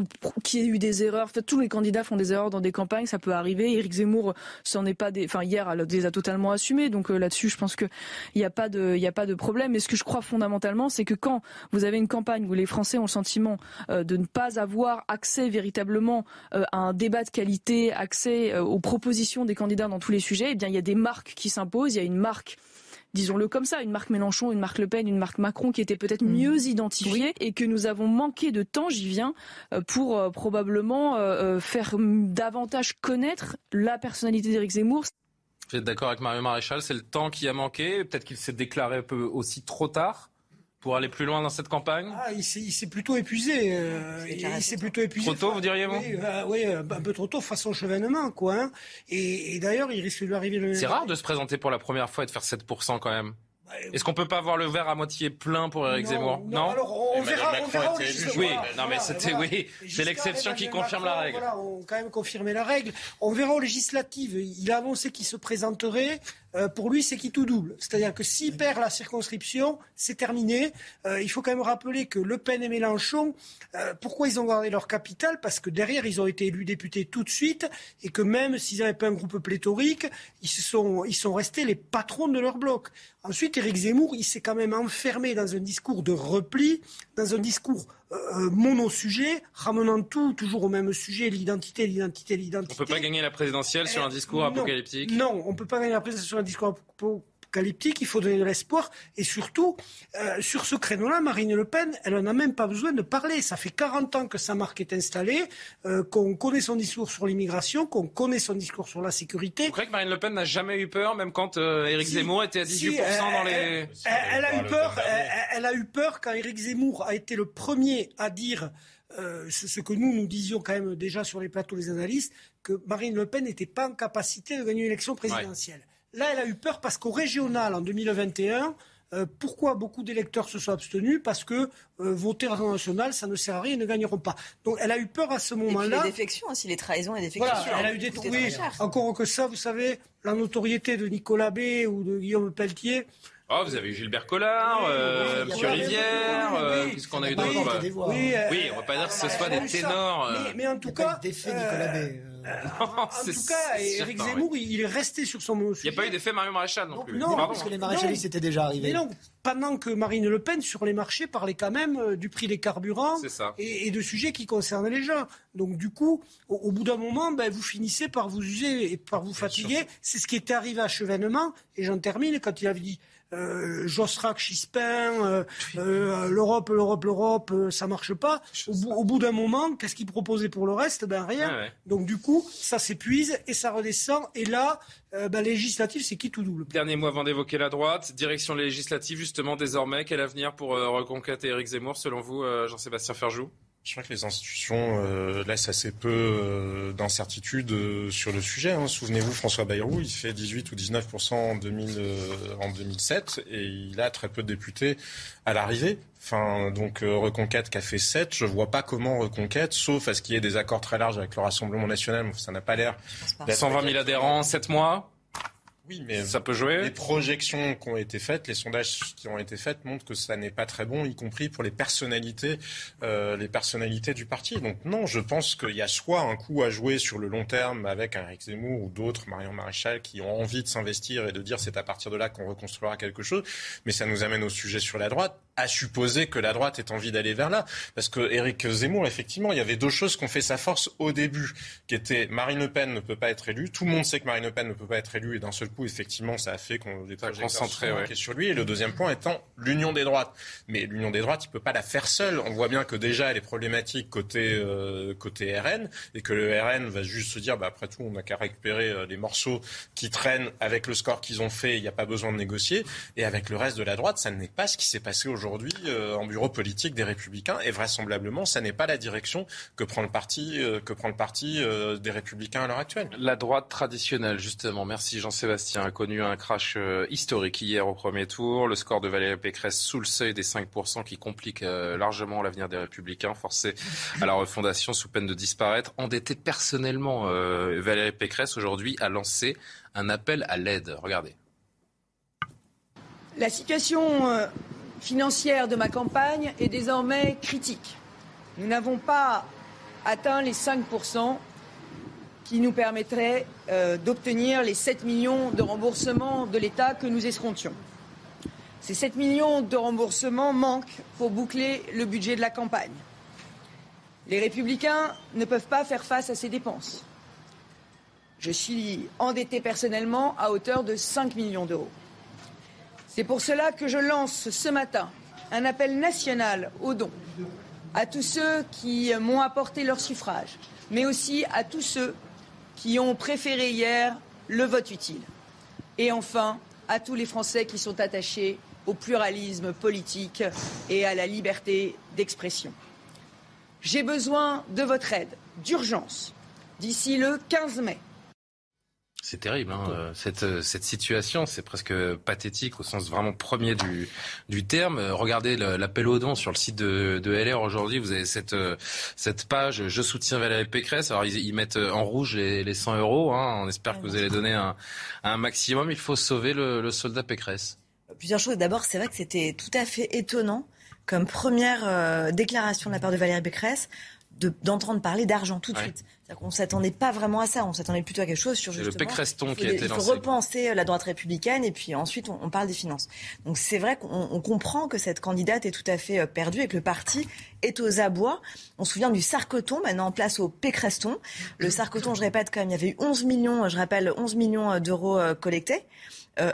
qu'il y ait eu des erreurs, fait, tous les candidats font des erreurs dans des campagnes, ça peut arriver. Éric Zemmour s'en est pas, des... enfin hier, les a totalement assumés. Donc euh, là-dessus, je pense que il n'y a pas de il y a pas de problème. Mais ce que je crois fondamentalement, c'est que quand vous avez une campagne où les Français ont le sentiment de ne pas avoir accès véritablement à un débat de qualité, accès aux propositions des candidats dans tous les sujets, eh bien, il y a des marques qui s'imposent. Il y a une marque disons-le comme ça, une marque Mélenchon, une marque Le Pen, une marque Macron qui était peut-être mm. mieux identifiée et que nous avons manqué de temps, j'y viens, euh, pour euh, probablement euh, faire davantage connaître la personnalité d'Éric Zemmour. Vous êtes d'accord avec Mario Maréchal C'est le temps qui a manqué Peut-être qu'il s'est déclaré un peu aussi trop tard pour aller plus loin dans cette campagne? Ah, Il s'est plutôt épuisé. Euh, il s'est plutôt épuisé. Trop tôt, vous diriez vous? Oui, euh, un peu trop tôt, façon chevènement, quoi. Hein. Et, et d'ailleurs, il risque de lui arriver le. C'est rare de se présenter pour la première fois et de faire 7% quand même. Est-ce qu'on peut pas voir le verre à moitié plein pour Eric Zemmour? Non. alors on verra, on verra Oui, non mais c'était oui, c'est l'exception qui confirme la règle. Voilà, on quand même confirmé la règle. On verra aux législatives. Il a annoncé qu'il se présenterait. Euh, pour lui, c'est qui tout double. C'est-à-dire que s'il perd la circonscription, c'est terminé. Euh, il faut quand même rappeler que Le Pen et Mélenchon, euh, pourquoi ils ont gardé leur capital Parce que derrière, ils ont été élus députés tout de suite et que même s'ils n'avaient pas un groupe pléthorique, ils, sont, ils sont restés les patrons de leur bloc. Ensuite, Éric Zemmour, il s'est quand même enfermé dans un discours de repli, dans un discours euh, mono-sujet, ramenant tout toujours au même sujet, l'identité, l'identité, l'identité. On peut pas gagner la présidentielle sur un discours apocalyptique Non, on peut pas gagner la présidentielle sur un discours apocalyptique apocalyptique, il faut donner de l'espoir. Et surtout, euh, sur ce créneau-là, Marine Le Pen, elle n'en a même pas besoin de parler. Ça fait 40 ans que sa marque est installée, euh, qu'on connaît son discours sur l'immigration, qu'on connaît son discours sur la sécurité. Vous croyez que Marine Le Pen n'a jamais eu peur, même quand euh, Éric Zemmour était à 18% dans les... Elle, elle, a eu peur, elle, elle, a eu peur quand Éric Zemmour a été le premier à dire... Euh, ce que nous, nous disions quand même déjà sur les plateaux des analystes, que Marine Le Pen n'était pas en capacité de gagner une élection présidentielle. Ouais. Là, elle a eu peur parce qu'au régional, en 2021, euh, pourquoi beaucoup d'électeurs se sont abstenus? Parce que euh, voter en national, ça ne sert à rien, ils ne gagneront pas. Donc elle a eu peur à ce moment-là. Et les défections aussi, les trahisons et les défections. Voilà, elle a eu des oui, encore que ça, vous savez, la notoriété de Nicolas B ou de Guillaume Pelletier. Oh, vous avez eu Gilbert Collard, euh, Monsieur Rivière, euh, qu'est-ce qu'on a eu d'autre oui, oui, on va pas dire que ce soit des ténors. Mais, mais, en tout cas, défait Nicolas B. en tout cas, Éric Zemmour, il est resté sur son mot. Il n'y a pas eu d'effet Mario Maréchal non plus. Non, parce que les maréchalistes c'était déjà arrivé. Mais non, pendant que Marine Le Pen, sur les marchés, parlait quand même du prix des carburants et, et, de sujets qui concernent les gens. Donc du coup, au, au bout d'un moment, ben, vous finissez par vous user et par vous fatiguer. C'est ce qui était arrivé à Chevènement. Et j'en termine quand il avait dit euh, Josrac, Chispin, euh, euh, l'Europe, l'Europe, l'Europe, euh, ça marche pas. Au, bout, au bout d'un moment, qu'est-ce qu'ils proposaient pour le reste? Ben rien. Ouais. Donc du coup, ça s'épuise et ça redescend. Et là, ben, législative, c'est qui tout double? Dernier mot avant d'évoquer la droite. Direction législative, justement, désormais. Quel avenir pour Reconquête et Éric Zemmour, selon vous, Jean-Sébastien Ferjou? Je crois que les institutions euh, laissent assez peu euh, d'incertitude euh, sur le sujet. Hein. Souvenez-vous, François Bayrou, il fait 18 ou 19 en, 2000, en 2007 et il a très peu de députés à l'arrivée. Enfin, donc Reconquête qui a fait 7, je vois pas comment Reconquête, sauf à ce qu'il y ait des accords très larges avec le Rassemblement national, ça n'a pas l'air. 120 000 adhérents, 7 mois oui, mais ça peut jouer. Les projections qui ont été faites, les sondages qui ont été faits montrent que ça n'est pas très bon, y compris pour les personnalités, euh, les personnalités du parti. Donc non, je pense qu'il y a soit un coup à jouer sur le long terme avec un Eric Zemmour ou d'autres, Marion Maréchal, qui ont envie de s'investir et de dire c'est à partir de là qu'on reconstruira quelque chose. Mais ça nous amène au sujet sur la droite à supposer que la droite ait envie d'aller vers là. Parce que Éric Zemmour, effectivement, il y avait deux choses qui ont fait sa force au début, qui étaient Marine Le Pen ne peut pas être élue. Tout le monde sait que Marine Le Pen ne peut pas être élue et d'un seul coup, effectivement, ça a fait qu'on était concentré ouais. sur lui. Et le deuxième point étant l'union des droites. Mais l'union des droites, il peut pas la faire seule. On voit bien que déjà, elle est problématique côté euh, côté RN et que le RN va juste se dire, bah, après tout, on n'a qu'à récupérer euh, les morceaux qui traînent avec le score qu'ils ont fait. Il n'y a pas besoin de négocier. Et avec le reste de la droite, ça n'est pas ce qui s'est passé aujourd'hui aujourd'hui euh, en bureau politique des Républicains et vraisemblablement, ça n'est pas la direction que prend le parti, euh, que prend le parti euh, des Républicains à l'heure actuelle. La droite traditionnelle, justement. Merci Jean-Sébastien. A connu un crash historique hier au premier tour. Le score de Valérie Pécresse sous le seuil des 5% qui complique largement l'avenir des Républicains, forcés à la refondation sous peine de disparaître. Endetté personnellement, Valérie Pécresse aujourd'hui a lancé un appel à l'aide. Regardez. La situation financière de ma campagne est désormais critique. Nous n'avons pas atteint les 5% qui nous permettraient euh, d'obtenir les 7 millions de remboursements de l'État que nous escomptions. Ces 7 millions de remboursements manquent pour boucler le budget de la campagne. Les républicains ne peuvent pas faire face à ces dépenses. Je suis endetté personnellement à hauteur de 5 millions d'euros. C'est pour cela que je lance ce matin un appel national aux dons à tous ceux qui m'ont apporté leur suffrage, mais aussi à tous ceux qui ont préféré hier le vote utile. Et enfin, à tous les Français qui sont attachés au pluralisme politique et à la liberté d'expression. J'ai besoin de votre aide d'urgence d'ici le 15 mai c'est terrible, hein, cette, cette situation, c'est presque pathétique au sens vraiment premier du, du terme. Regardez l'appel aux dons sur le site de, de LR aujourd'hui, vous avez cette, cette page « Je soutiens Valérie Pécresse ». Alors ils, ils, mettent en rouge les, les 100 euros, hein. on espère que vous allez donner un, un maximum. Il faut sauver le, le soldat Pécresse. Plusieurs choses. D'abord, c'est vrai que c'était tout à fait étonnant comme première euh, déclaration de la part de Valérie Pécresse d'entendre parler d'argent tout de suite. On ne s'attendait pas vraiment à ça. On s'attendait plutôt à quelque chose sur justement. le Pécreston qui a été lancé. Il faut repenser euh, la droite républicaine et puis ensuite on, parle des finances. Donc c'est vrai qu'on comprend que cette candidate est tout à fait euh, perdue et que le parti est aux abois. On se souvient du Sarcoton, maintenant en place au Pécreston. Le Sarcoton, je répète quand même, il y avait eu 11 millions, je rappelle, 11 millions d'euros collectés.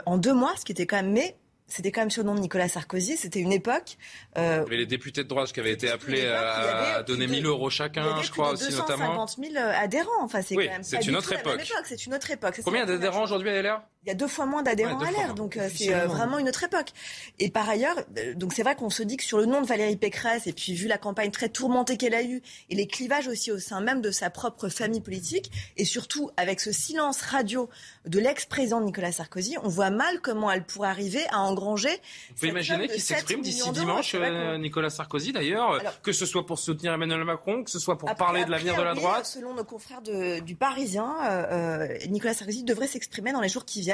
en deux mois, ce qui était quand même, mais c'était quand même sur le nom de Nicolas Sarkozy. C'était une époque. Euh, il y avait les députés de droite qui avaient été appelés à, donner 1000 euros chacun, je crois aussi notamment. 250 000 adhérents. Enfin, c'est oui, quand même c'est une autre époque. C'est une autre époque. Combien d'adhérents aujourd'hui à LR il y a deux fois moins d'adhérents à l'air, donc euh, c'est euh, vraiment une autre époque. Et par ailleurs, euh, donc c'est vrai qu'on se dit que sur le nom de Valérie Pécresse, et puis vu la campagne très tourmentée qu'elle a eue, et les clivages aussi au sein même de sa propre famille politique, et surtout avec ce silence radio de l'ex-président Nicolas Sarkozy, on voit mal comment elle pourrait arriver à engranger. Vous pouvez imaginer qu'il s'exprime d'ici dimanche, Nicolas Sarkozy d'ailleurs, que ce soit pour soutenir Emmanuel Macron, que ce soit pour parler de l'avenir de la droite. Selon nos confrères du Parisien, Nicolas Sarkozy devrait s'exprimer dans les jours qui viennent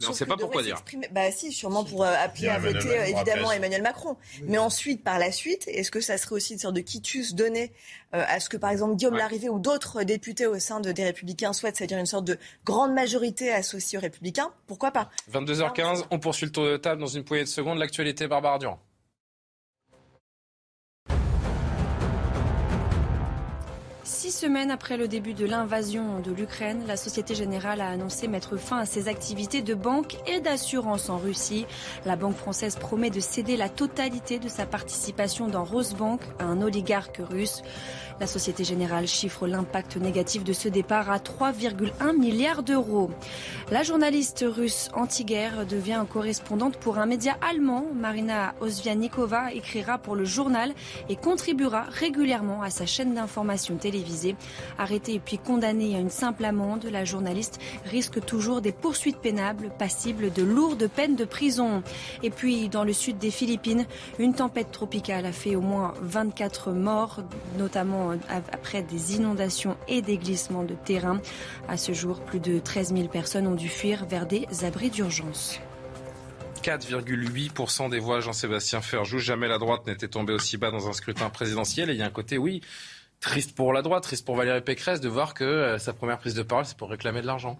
mais on ne sait pas pourquoi dire. Bah si, sûrement pour euh, appeler à voter euh, évidemment Emmanuel Macron. Mais ensuite, par la suite, est-ce que ça serait aussi une sorte de quitus donné euh, à ce que, par exemple, Guillaume Larrivé ou d'autres députés au sein de, des Républicains souhaitent, c'est-à-dire une sorte de grande majorité associée aux Républicains? Pourquoi pas? 22h15, on poursuit le tour de table dans une poignée de secondes. L'actualité, Barbara Durand. Semaines après le début de l'invasion de l'Ukraine, la Société Générale a annoncé mettre fin à ses activités de banque et d'assurance en Russie. La banque française promet de céder la totalité de sa participation dans Rosebank à un oligarque russe. La Société Générale chiffre l'impact négatif de ce départ à 3,1 milliards d'euros. La journaliste russe anti-guerre devient correspondante pour un média allemand. Marina Osvianikova écrira pour le journal et contribuera régulièrement à sa chaîne d'information télévisée. Arrêtée et puis condamnée à une simple amende, la journaliste risque toujours des poursuites pénables, passibles de lourdes peines de prison. Et puis, dans le sud des Philippines, une tempête tropicale a fait au moins 24 morts, notamment après des inondations et des glissements de terrain. À ce jour, plus de 13 000 personnes ont dû fuir vers des abris d'urgence. 4,8% des voix, Jean-Sébastien Ferjou. Jamais la droite n'était tombée aussi bas dans un scrutin présidentiel. Et il y a un côté, oui, triste pour la droite, triste pour Valérie Pécresse de voir que euh, sa première prise de parole, c'est pour réclamer de l'argent.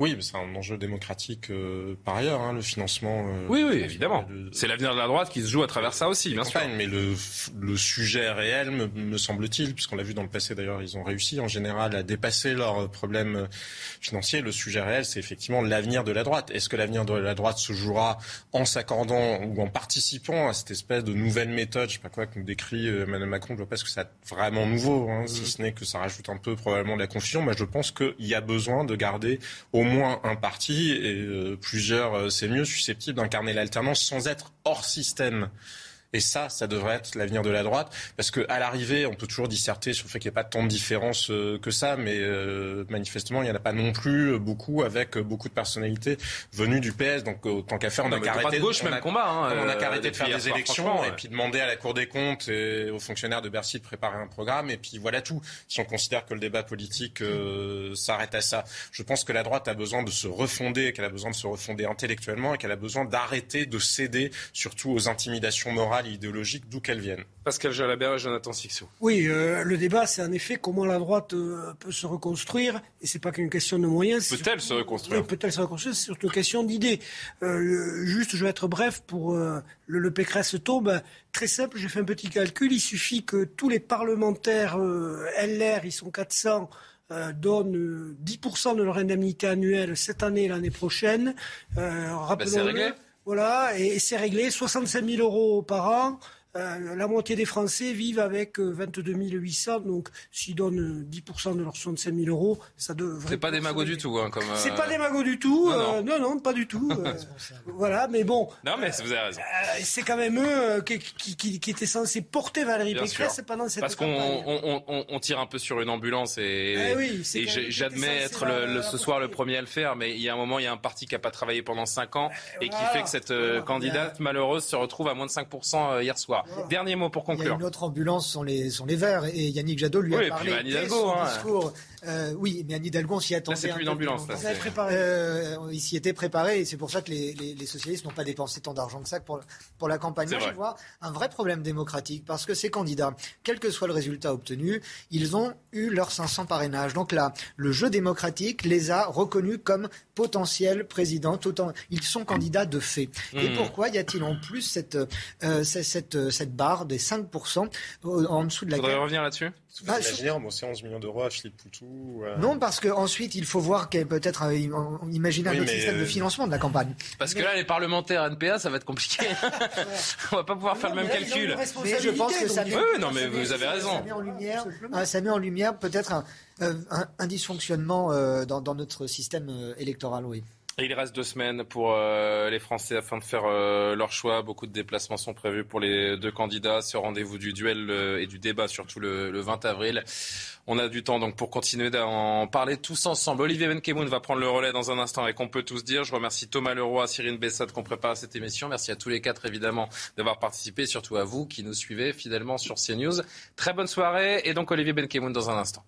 Oui, c'est un enjeu démocratique euh, par ailleurs, hein, le financement. Euh, oui, oui, évidemment. C'est l'avenir de la droite qui se joue à travers ça aussi, bien sûr. Mais le, le sujet réel, me, me semble-t-il, puisqu'on l'a vu dans le passé d'ailleurs, ils ont réussi en général à dépasser leurs problèmes financiers. Le sujet réel, c'est effectivement l'avenir de la droite. Est-ce que l'avenir de la droite se jouera en s'accordant ou en participant à cette espèce de nouvelle méthode, je sais pas quoi, que nous décrit euh, Mme Macron, je ne vois pas ce que c'est vraiment nouveau, hein, si mm. ce n'est que ça rajoute un peu probablement de la confusion. Mais je pense qu'il y a besoin de garder au moins un parti et euh, plusieurs, euh, c'est mieux, susceptibles d'incarner l'alternance sans être hors système. Et ça, ça devrait être l'avenir de la droite, parce qu'à l'arrivée, on peut toujours disserter sur le fait qu'il n'y a pas tant de différence euh, que ça, mais euh, manifestement, il n'y en a pas non plus beaucoup avec beaucoup de personnalités venues du PS. Donc, autant qu'à faire, on a qu'à arrêter, de gauche, même combat, hein, on a qu'à arrêter de faire des élections et puis demander à la Cour des comptes et aux fonctionnaires de Bercy de préparer un programme. Et puis voilà tout. Si on considère que le débat politique euh, s'arrête à ça, je pense que la droite a besoin de se refonder, qu'elle a besoin de se refonder intellectuellement et qu'elle a besoin d'arrêter de céder, surtout aux intimidations morales idéologique, d'où qu'elle vienne. Pascal Jalabert et Jonathan Sixou. Oui, euh, le débat, c'est en effet comment la droite euh, peut se reconstruire, et c'est pas qu'une question de moyens. Peut-elle se reconstruire? Peut-elle se reconstruire C'est surtout une question d'idées. Euh, juste, je vais être bref pour le, le Pécresse tombe. Très simple, j'ai fait un petit calcul. Il suffit que tous les parlementaires LR, ils sont 400, donnent 10% de leur indemnité annuelle cette année et l'année prochaine. Bah, c'est réglé. Voilà, et c'est réglé, 65 000 euros par an. Euh, la moitié des Français vivent avec 22 euh, 800, donc s'ils donnent 10% de leurs 65 000 euros, ça devrait. C'est pas des magots du tout, hein, comme. C'est pas des magots du tout. Non, non. pas du tout. voilà, mais bon. Non, mais vous avez raison. c'est quand même eux qui, qui, qui, étaient censés porter Valérie Pécresse pendant cette Parce qu'on on, on, tire un peu sur une ambulance et, eh et j'admets être le, ce soir le premier à le faire, mais il y a un moment, il y a un parti qui n'a pas travaillé pendant 5 ans et qui fait que cette candidate malheureuse se retrouve à moins de 5% hier soir. Dernier mot pour Il y a conclure. une autre ambulance sont les, sont les Verts et Yannick Jadot lui Oui, a parlé dès son hein. discours. Euh, oui, mais Anne Hidalgo, on s'y attendait. c'est un plus une ambulance, là, c'est- Euh, il s'y était préparé et c'est pour ça que les, les- les socialistes n'ont pas dépensé tant d'argent que ça pour, pour la campagne. C'est Moi, je vois un vrai problème démocratique parce que ces candidats, quel que soit le résultat obtenu, ils ont eu leurs 500 parrainages. Donc là, le jeu démocratique les a reconnus comme potentiels présidents. Autant, ils sont candidats de fait. Et Mhm. pourquoi y a-t-il en plus cette, euh, cette, cette, cette barre des 5% au- en dessous de Faudrait laquelle revenir là-dessus? Vous Bah, imaginez rembourser 11 millions d'euros à Philippe Poutou euh, Non, parce qu'ensuite, il faut voir qu'il y a peut-être euh, imaginer un Oui, autre mais, système de euh, financement de la campagne. Parce que là, les parlementaires NPA, ça va être compliqué. On va pas pouvoir faire le même calcul. Mais je pense que ça Oui, met- non, mais vous avez raison. Ça met en lumière, euh, ça met en lumière peut-être un, un- un dysfonctionnement euh, dans, dans notre système euh, électoral, oui. Il reste deux semaines pour euh, les Français afin de faire euh, leur choix. Beaucoup de déplacements sont prévus pour les deux candidats. Ce rendez-vous du duel euh, et du débat, surtout le, le 20 avril. On a du temps donc pour continuer d'en parler tous ensemble. Olivier Benkemoun va prendre le relais dans un instant et qu'on peut tous dire. Je remercie Thomas Leroy, Cyrine Bessade qu'on prépare cette émission. Merci à tous les quatre évidemment d'avoir participé, surtout à vous qui nous suivez fidèlement sur CNews. Très bonne soirée et donc Olivier Benkemoun dans un instant.